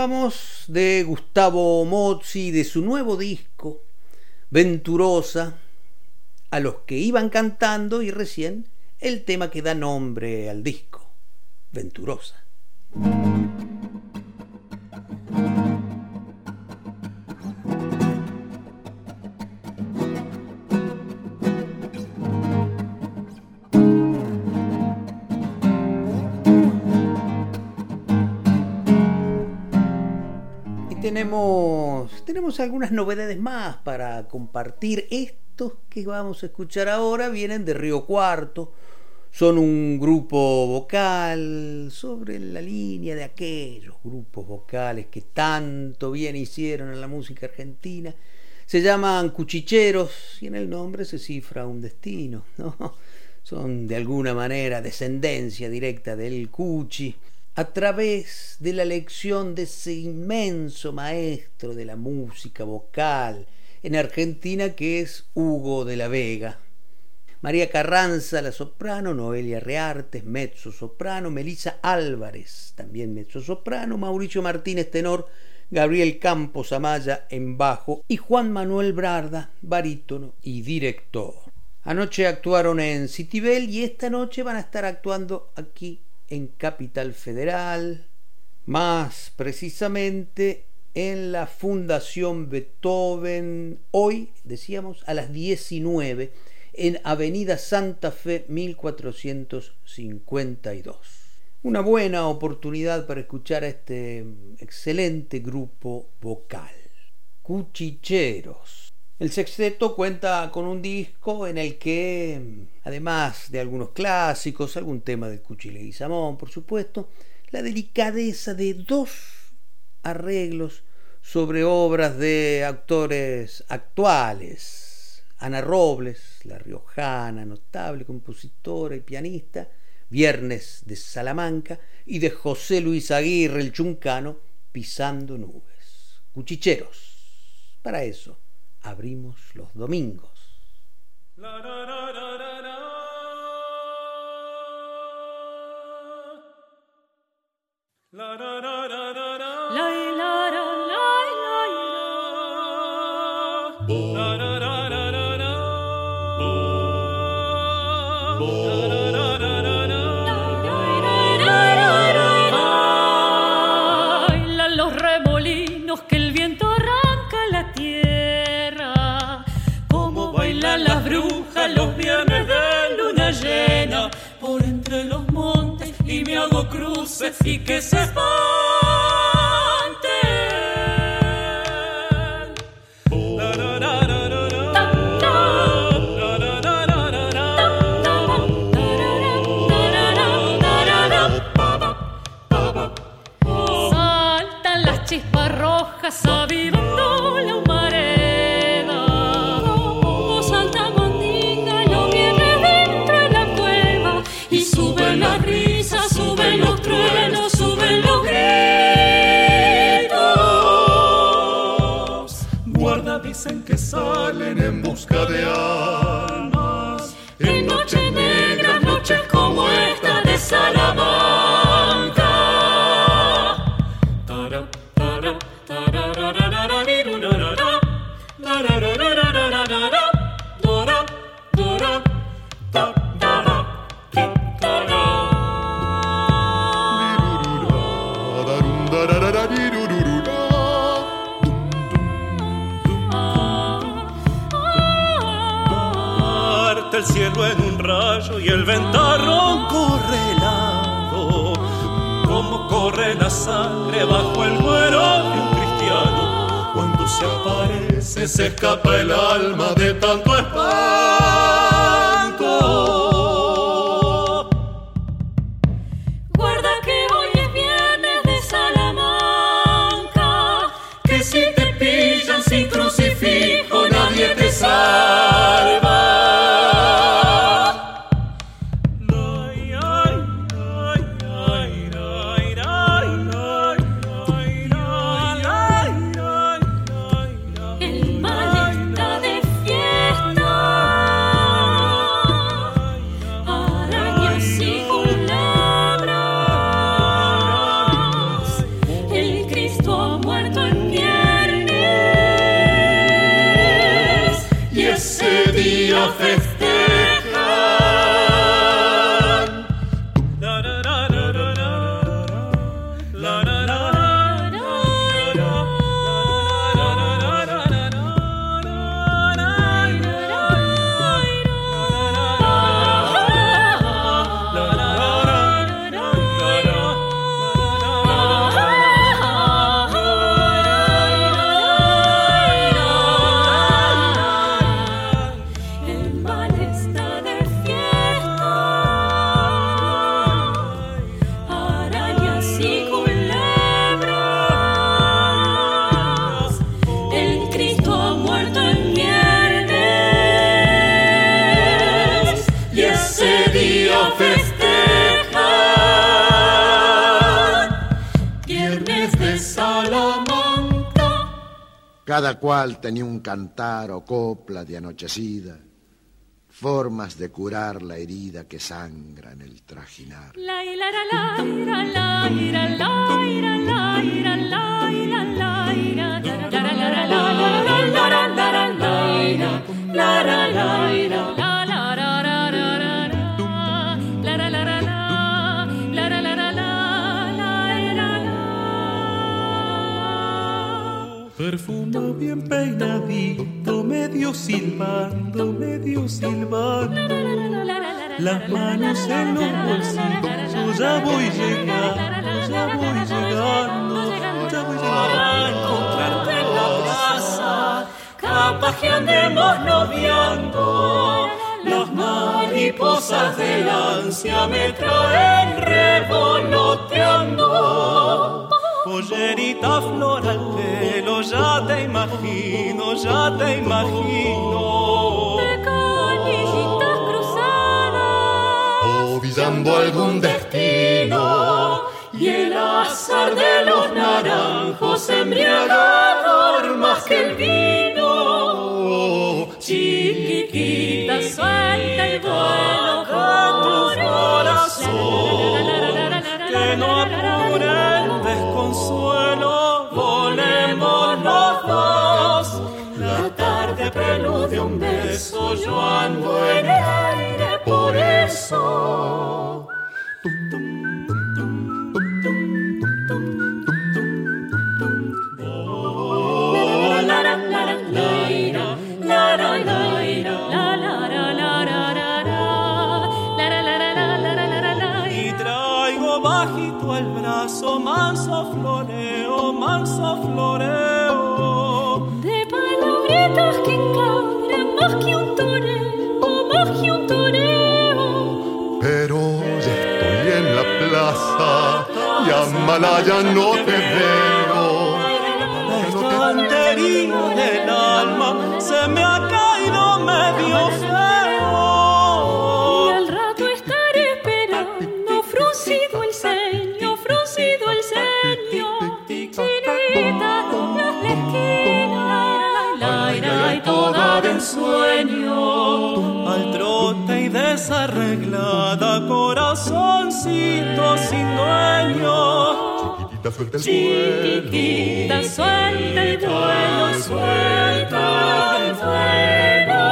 De Gustavo Mozzi, de su nuevo disco, Venturosa, a los que iban cantando y recién el tema que da nombre al disco, Venturosa. Tenemos, tenemos algunas novedades más para compartir. Estos que vamos a escuchar ahora vienen de Río Cuarto. Son un grupo vocal sobre la línea de aquellos grupos vocales que tanto bien hicieron en la música argentina. Se llaman Cuchicheros y en el nombre se cifra un destino. (laughs) Son de alguna manera descendencia directa del Cuchi a través de la lección de ese inmenso maestro de la música vocal en Argentina, que es Hugo de la Vega. María Carranza, la soprano, Noelia Reartes, mezzo soprano, Melisa Álvarez, también mezzo soprano, Mauricio Martínez, tenor, Gabriel Campos Amaya en bajo y Juan Manuel Brarda, barítono y director. Anoche actuaron en Citibel y esta noche van a estar actuando aquí en Capital Federal, más precisamente en la Fundación Beethoven, hoy decíamos a las 19 en Avenida Santa Fe 1452. Una buena oportunidad para escuchar a este excelente grupo vocal. Cuchicheros. El sexteto cuenta con un disco en el que, además de algunos clásicos, algún tema del Cuchile y Samón, por supuesto, la delicadeza de dos arreglos sobre obras de actores actuales, Ana Robles, la riojana, notable compositora y pianista, Viernes de Salamanca, y de José Luis Aguirre, el chuncano, Pisando Nubes. Cuchicheros. Para eso abrimos los domingos. Y que se. Cual tenía un cantar o copla de anochecida, formas de curar la herida que sangra en el trajinar. Medio silbando, medio silbando. Las manos en los bolsillos, yo ya voy llegando, ya voy llegando, ya voy llegando. A encontrarte en la plaza, capaz que andemos noviando. Las mariposas del ansia me traen revoloteando. Pollerita floral pelo, ya te imagino, ya te imagino. De canillitas cruzadas. Olvidando algún destino. Y el azar de los naranjos embriagador más que el vino. Chiquitita, suelta y vuelo preludia un beso, yo ando en el aire por eso. Y traigo bajito el brazo, manso floreo, manso floreo. Plaza y a Malaya no te veo. La estantería del alma se me ha caído medio feo. Y al rato estaré esperando, fruncido el ceño, fruncido el ceño. Chinita, las esquinas, la ira y toda de ensueño. Desarreglada, corazoncito sin dueño. Chiquitita suelta el vuelo. Chiquitita, suelta el vuelo, suelta el vuelo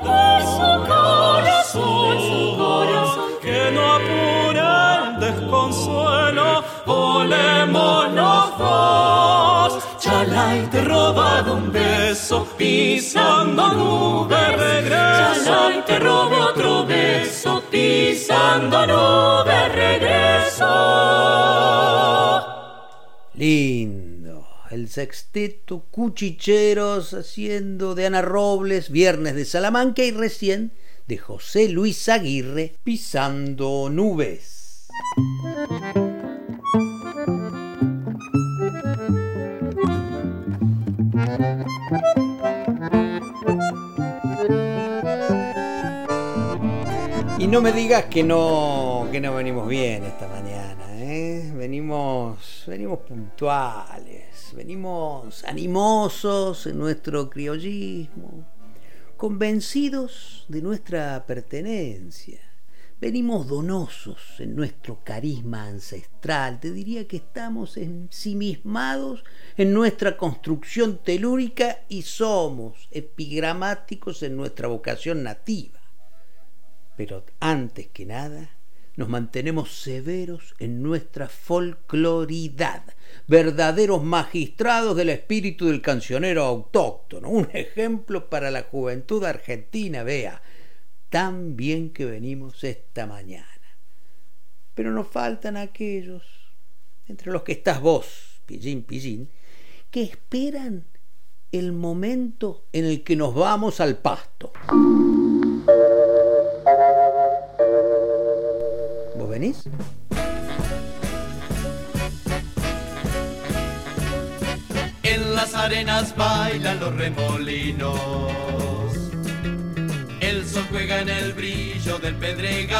de su corazón, su corazón. Que no apure el desconsuelo, volemos los dos. Chalay, te robado un beso, pisando nube regreso. Chalay, te robo otro beso, pisando nube regreso. Lindo. El sexteto Cuchicheros haciendo de Ana Robles, Viernes de Salamanca y recién de José Luis Aguirre, Pisando Nubes. Y no me digas que no, que no venimos bien esta mañana, ¿eh? Venimos, venimos puntuales, venimos animosos en nuestro criollismo, convencidos de nuestra pertenencia. Venimos donosos en nuestro carisma ancestral. Te diría que estamos ensimismados en nuestra construcción telúrica y somos epigramáticos en nuestra vocación nativa. Pero antes que nada nos mantenemos severos en nuestra folcloridad, verdaderos magistrados del espíritu del cancionero autóctono, un ejemplo para la juventud argentina, vea, tan bien que venimos esta mañana. Pero nos faltan aquellos, entre los que estás vos, pillín, pillín, que esperan el momento en el que nos vamos al pasto. ¿Vos venís? En las arenas bailan los remolinos. El sol juega en el brillo del pedregal.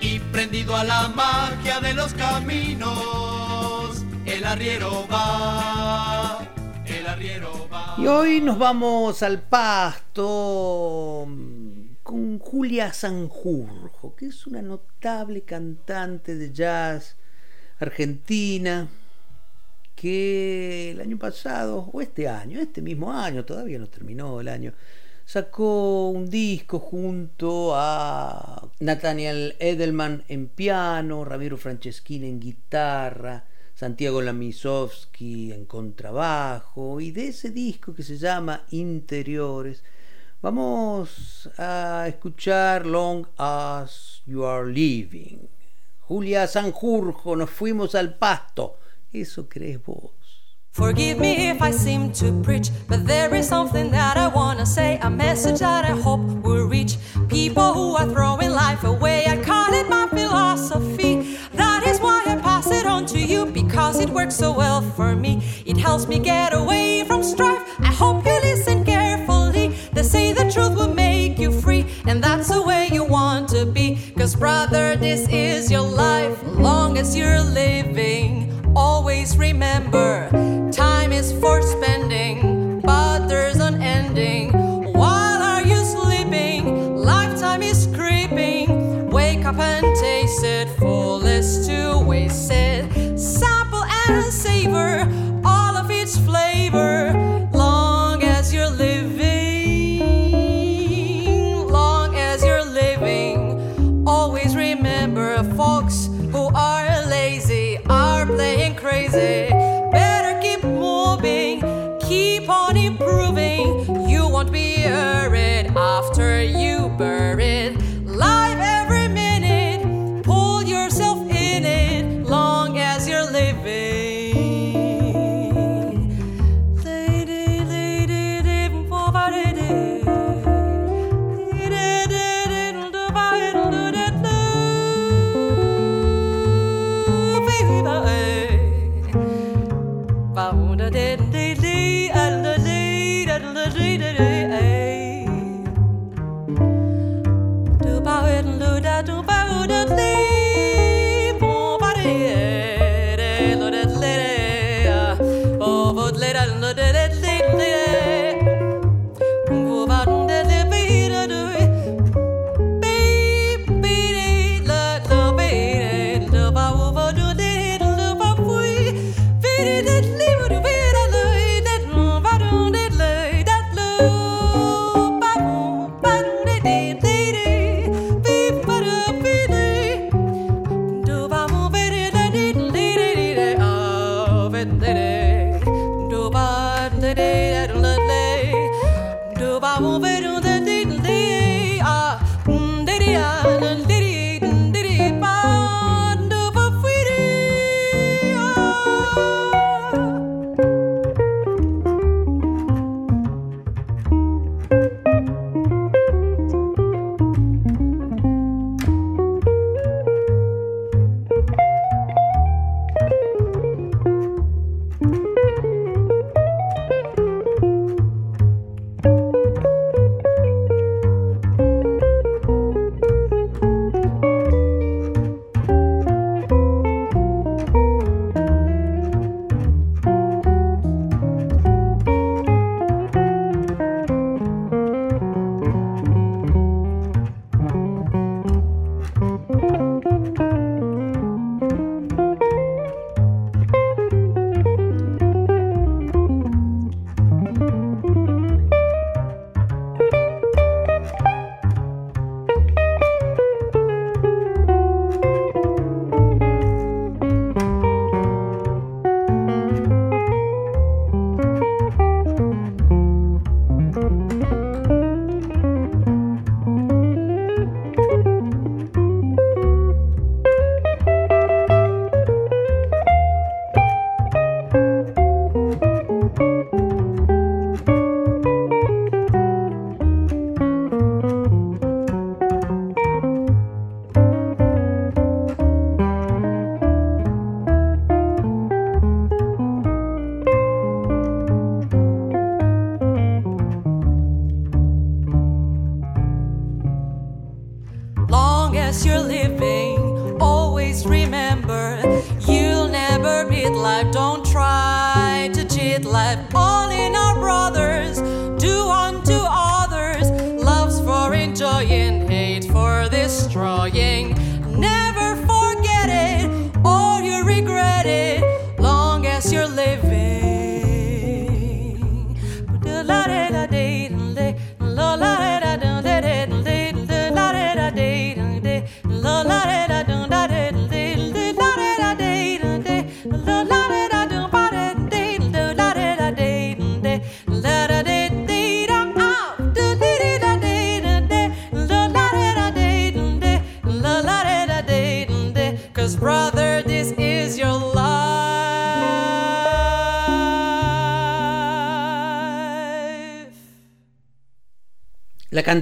Y prendido a la magia de los caminos, el arriero va, el arriero va. Y hoy nos vamos al pasto mm, con Julia Sanjurjo, que es una notable cantante de jazz argentina que el año pasado, o este año, este mismo año, todavía no terminó el año, sacó un disco junto a Nathaniel Edelman en piano, Ramiro Franceschini en guitarra, Santiago Lamisovsky en contrabajo, y de ese disco que se llama Interiores, vamos a escuchar Long as You Are Living. Julia Sanjurjo, nos fuimos al pasto. Eso crees vos. Forgive me if I seem to preach, but there is something that I wanna say. A message that I hope will reach people who are throwing life away. I call it my philosophy. That is why I pass it on to you because it works so well for me. It helps me get away from strife. I hope you listen carefully. They say the truth will make you free, and that's the way you want to be. Cause, brother, this is your life, long as you're living. Always remember, time is for spending, but there's an ending. While are you sleeping? Lifetime is creeping. Wake up and taste it, full is to waste it. Sample and savor all of its flavor,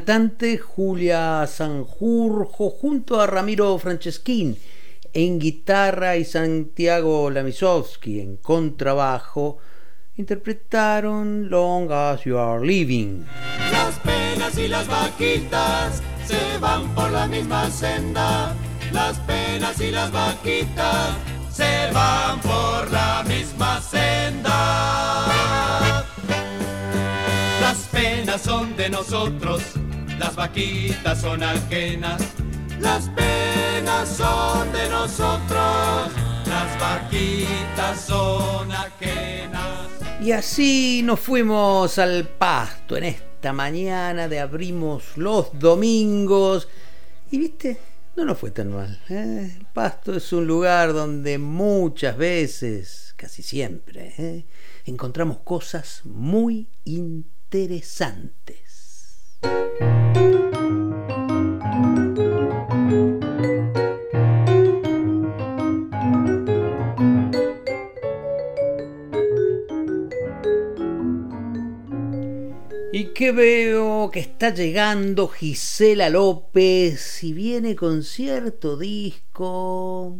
cantante Julia Sanjurjo junto a Ramiro Franceschin en guitarra y Santiago Lamisowski en contrabajo interpretaron Long as You Are Living. Las penas y las vaquitas se van por la misma senda. Las penas y las vaquitas se van por la misma senda. Las penas son de nosotros, las vaquitas son ajenas. Las penas son de nosotros, las vaquitas son ajenas. Y así nos fuimos al pasto en esta mañana de abrimos los domingos. Y viste, no nos fue tan mal. ¿eh? El pasto es un lugar donde muchas veces, casi siempre, ¿eh? encontramos cosas muy interesantes. Y que veo que está llegando Gisela López y viene con cierto disco.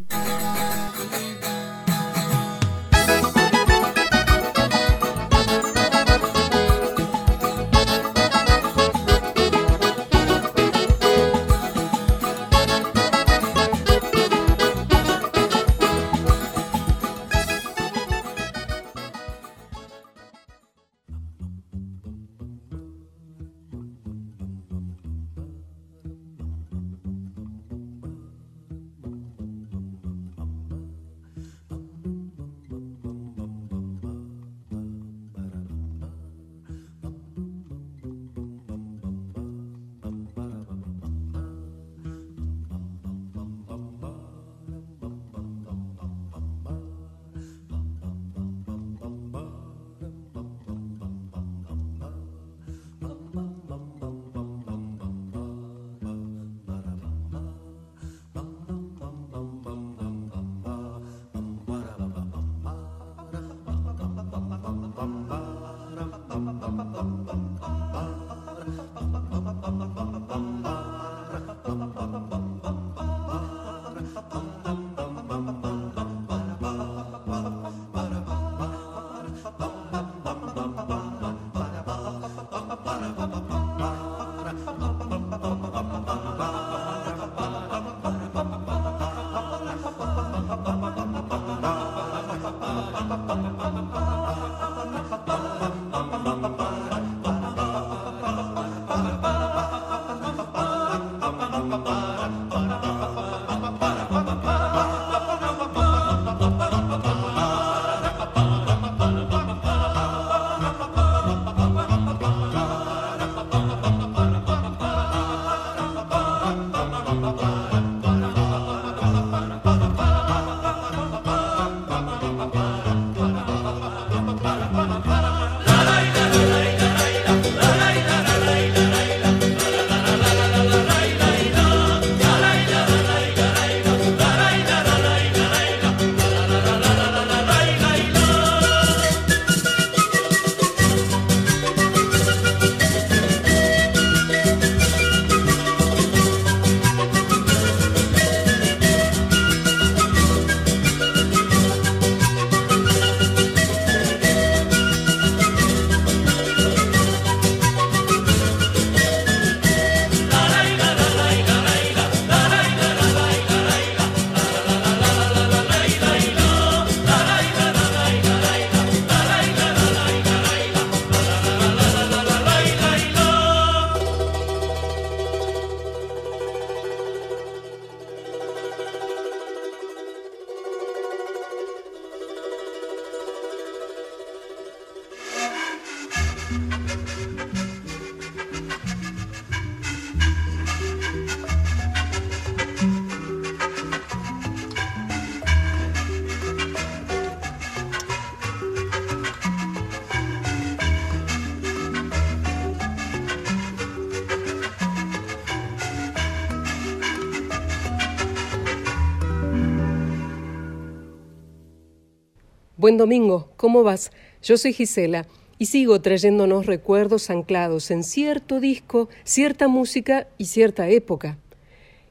Buen domingo, ¿cómo vas? Yo soy Gisela y sigo trayéndonos recuerdos anclados en cierto disco, cierta música y cierta época.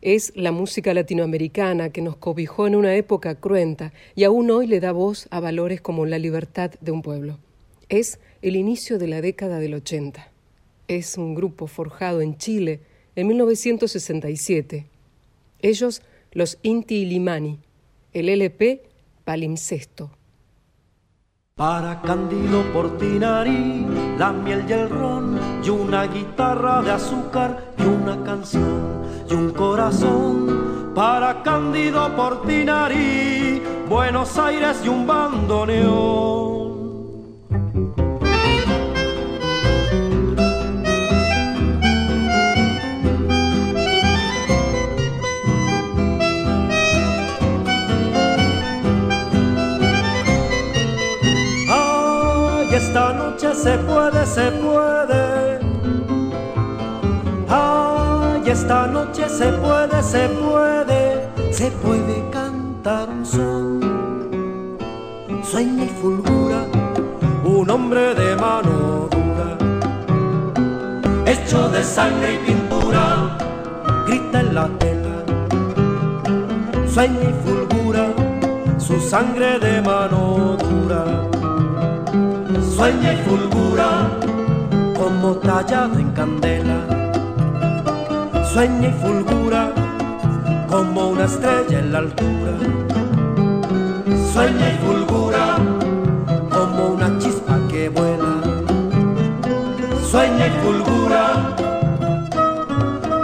Es la música latinoamericana que nos cobijó en una época cruenta y aún hoy le da voz a valores como la libertad de un pueblo. Es el inicio de la década del 80. Es un grupo forjado en Chile en 1967. Ellos, los Inti Limani, el LP Palimpsesto. Para Candido Portinari, la miel y el ron, y una guitarra de azúcar, y una canción, y un corazón. Para Candido Portinari, Buenos Aires y un bandoneón. Se puede, se puede. Ay, esta noche se puede, se puede, se puede cantar un son. Sueña y fulgura un hombre de mano dura, hecho de sangre y pintura, grita en la tela. Sueña y fulgura su sangre de mano dura sueña y fulgura como tallado en candela. Sueña y fulgura como una estrella en la altura. Sueña y fulgura como una chispa que vuela. Sueña y fulgura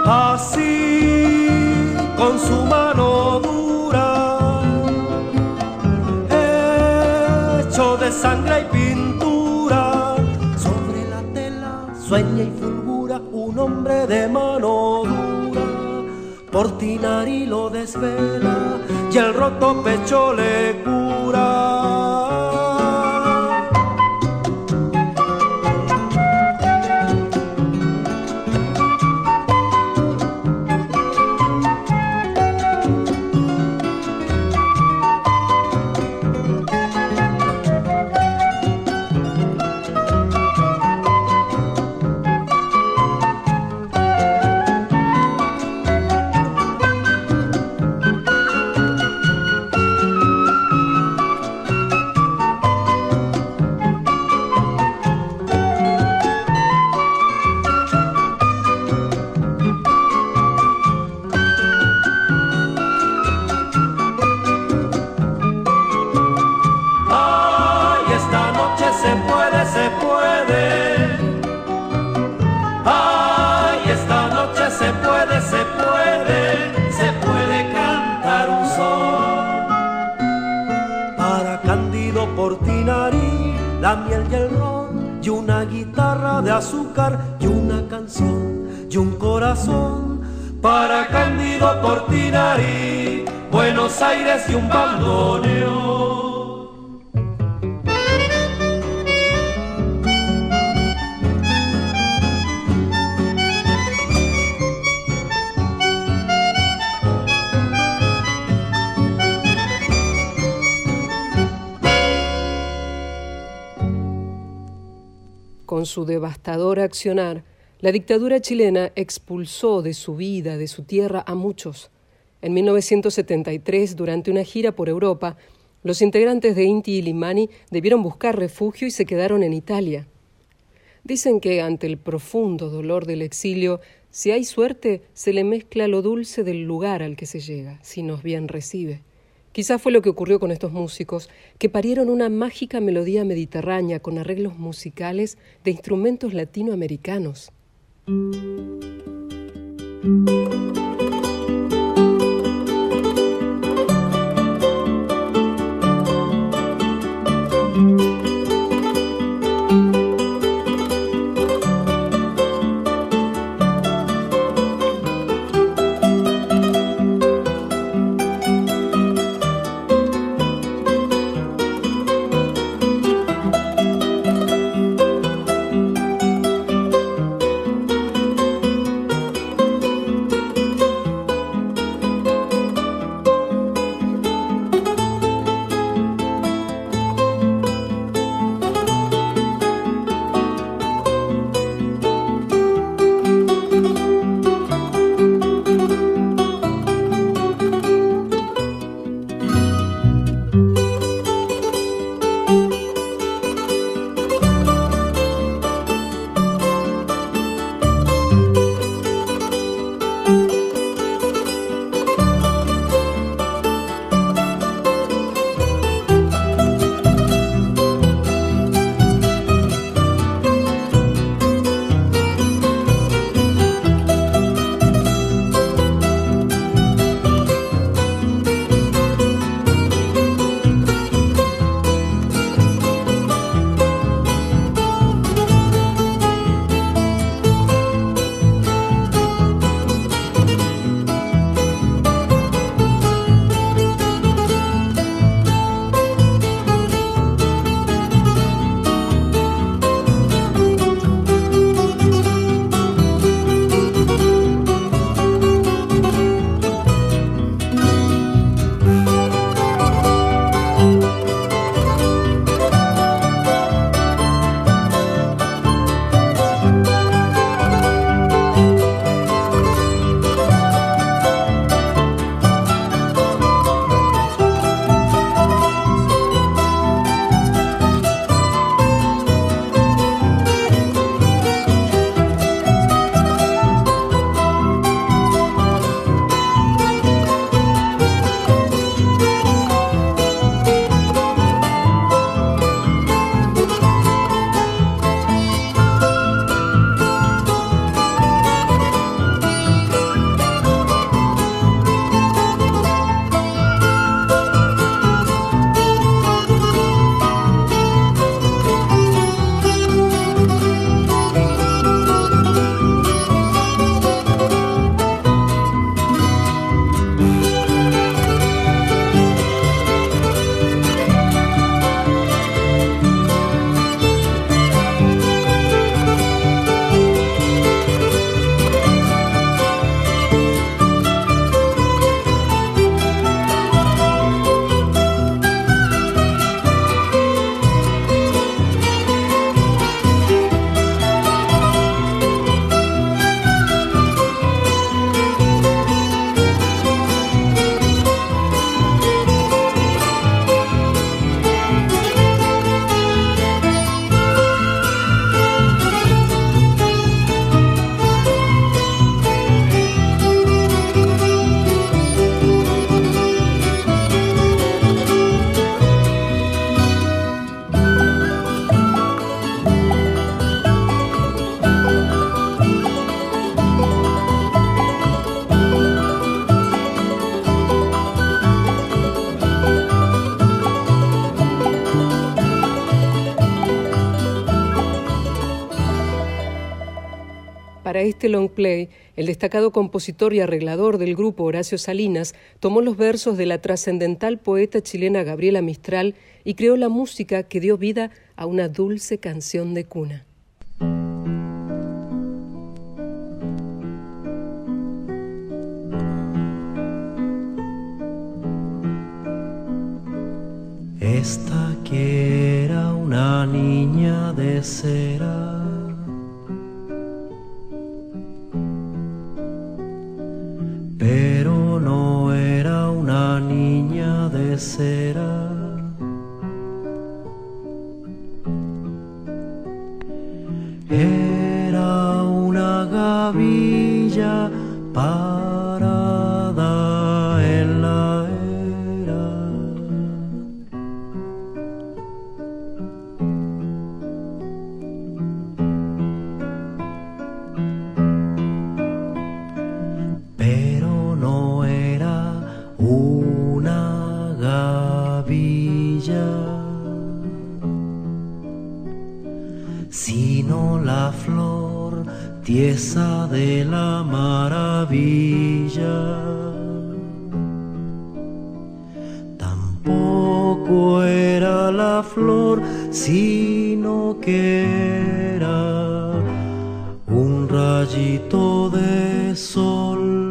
así con su mano Portinari lo desvela y el roto pecho le cura. Candido Portinari, la miel y el ron, y una guitarra de azúcar, y una canción, y un corazón. Para Candido Portinari, Buenos Aires y un bandoneón. Con su devastador accionar, la dictadura chilena expulsó de su vida, de su tierra, a muchos. En 1973, durante una gira por Europa, los integrantes de Inti y Limani debieron buscar refugio y se quedaron en Italia. Dicen que ante el profundo dolor del exilio, si hay suerte, se le mezcla lo dulce del lugar al que se llega, si nos bien recibe. Quizás fue lo que ocurrió con estos músicos, que parieron una mágica melodía mediterránea con arreglos musicales de instrumentos latinoamericanos. Este long play, el destacado compositor y arreglador del grupo Horacio Salinas tomó los versos de la trascendental poeta chilena Gabriela Mistral y creó la música que dio vida a una dulce canción de cuna. Esta que era una niña de cera. Pero no era una niña de cera. Era una gavilla parada la flor tiesa de la maravilla. Tampoco era la flor, sino que era un rayito de sol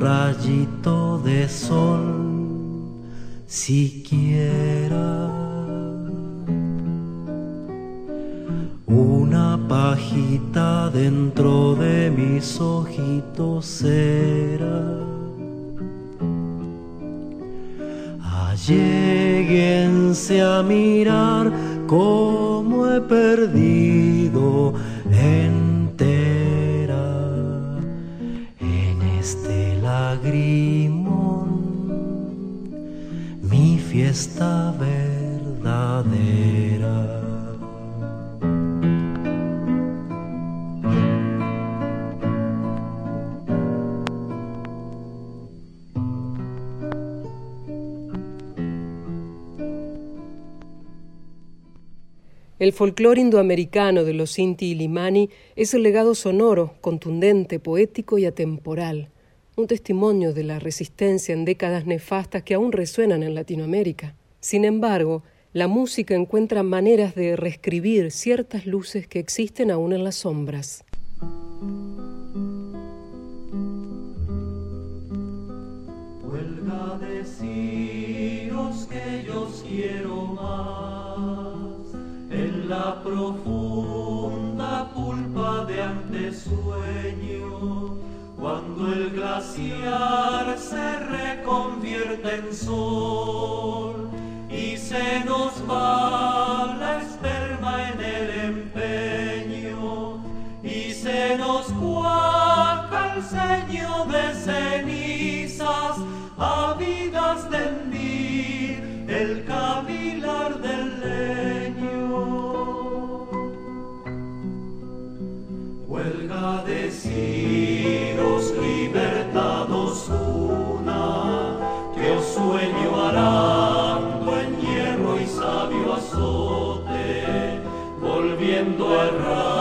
rayito de sol siquiera. Una pajita dentro de mis ojitos era. Alléguense a mirar cómo he perdido entera lagrimón mi fiesta verdadera. El folclore indoamericano de los Inti y Limani es el legado sonoro, contundente, poético y atemporal, un testimonio de la resistencia en décadas nefastas que aún resuenan en Latinoamérica. Sin embargo, la música encuentra maneras de reescribir ciertas luces que existen aún en las sombras. Huelga deciros que yo quiero más en la profunda pulpa de antesueño, cuando el glaciar se reconvierte en sol y se nos va la esperma en el empeño y se nos cuaja el ceño de cenizas ávidas de hendir el cavilar del leño. Huelga deciros Lord.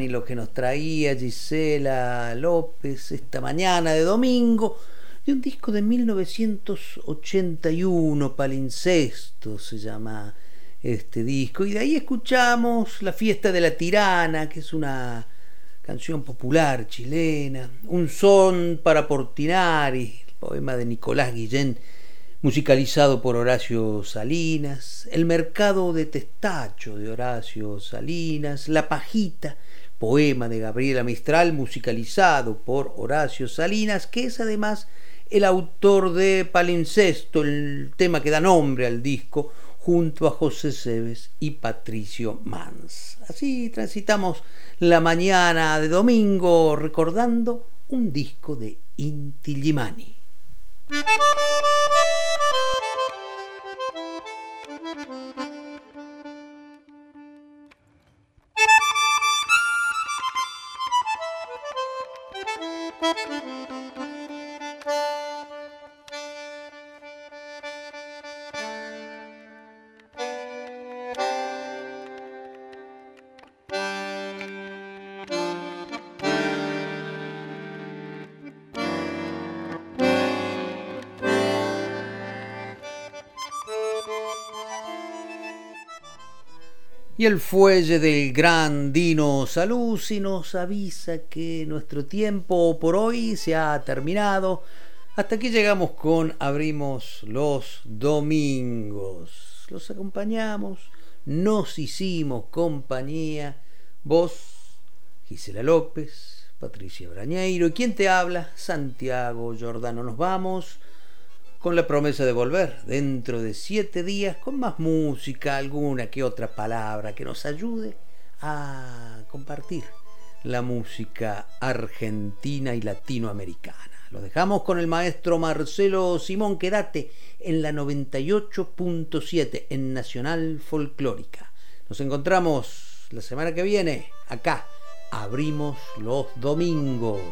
Y lo que nos traía Gisela López esta mañana de domingo, de un disco de 1981, Palincesto se llama este disco, y de ahí escuchamos La fiesta de la tirana, que es una canción popular chilena, Un son para Portinari, el poema de Nicolás Guillén, musicalizado por Horacio Salinas, El mercado de Testacho de Horacio Salinas, La pajita, poema de Gabriela Mistral, musicalizado por Horacio Salinas, que es además el autor de Palincesto, el tema que da nombre al disco, junto a José Cebes y Patricio Mans. Así transitamos la mañana de domingo recordando un disco de Inti Illimani. Y el fuelle del gran Dino Saluzzi nos avisa que nuestro tiempo por hoy se ha terminado. Hasta aquí llegamos con Abrimos los Domingos. Los acompañamos, nos hicimos compañía. Vos, Gisela López, Patricia Brañeiro y quien te habla, Santiago Giordano. Nos vamos con la promesa de volver dentro de siete días con más música, alguna que otra palabra que nos ayude a compartir la música argentina y latinoamericana. Lo dejamos con el maestro Marcelo Simón, quédate en la 98.7 en Nacional Folclórica. Nos encontramos la semana que viene acá. Abrimos los domingos.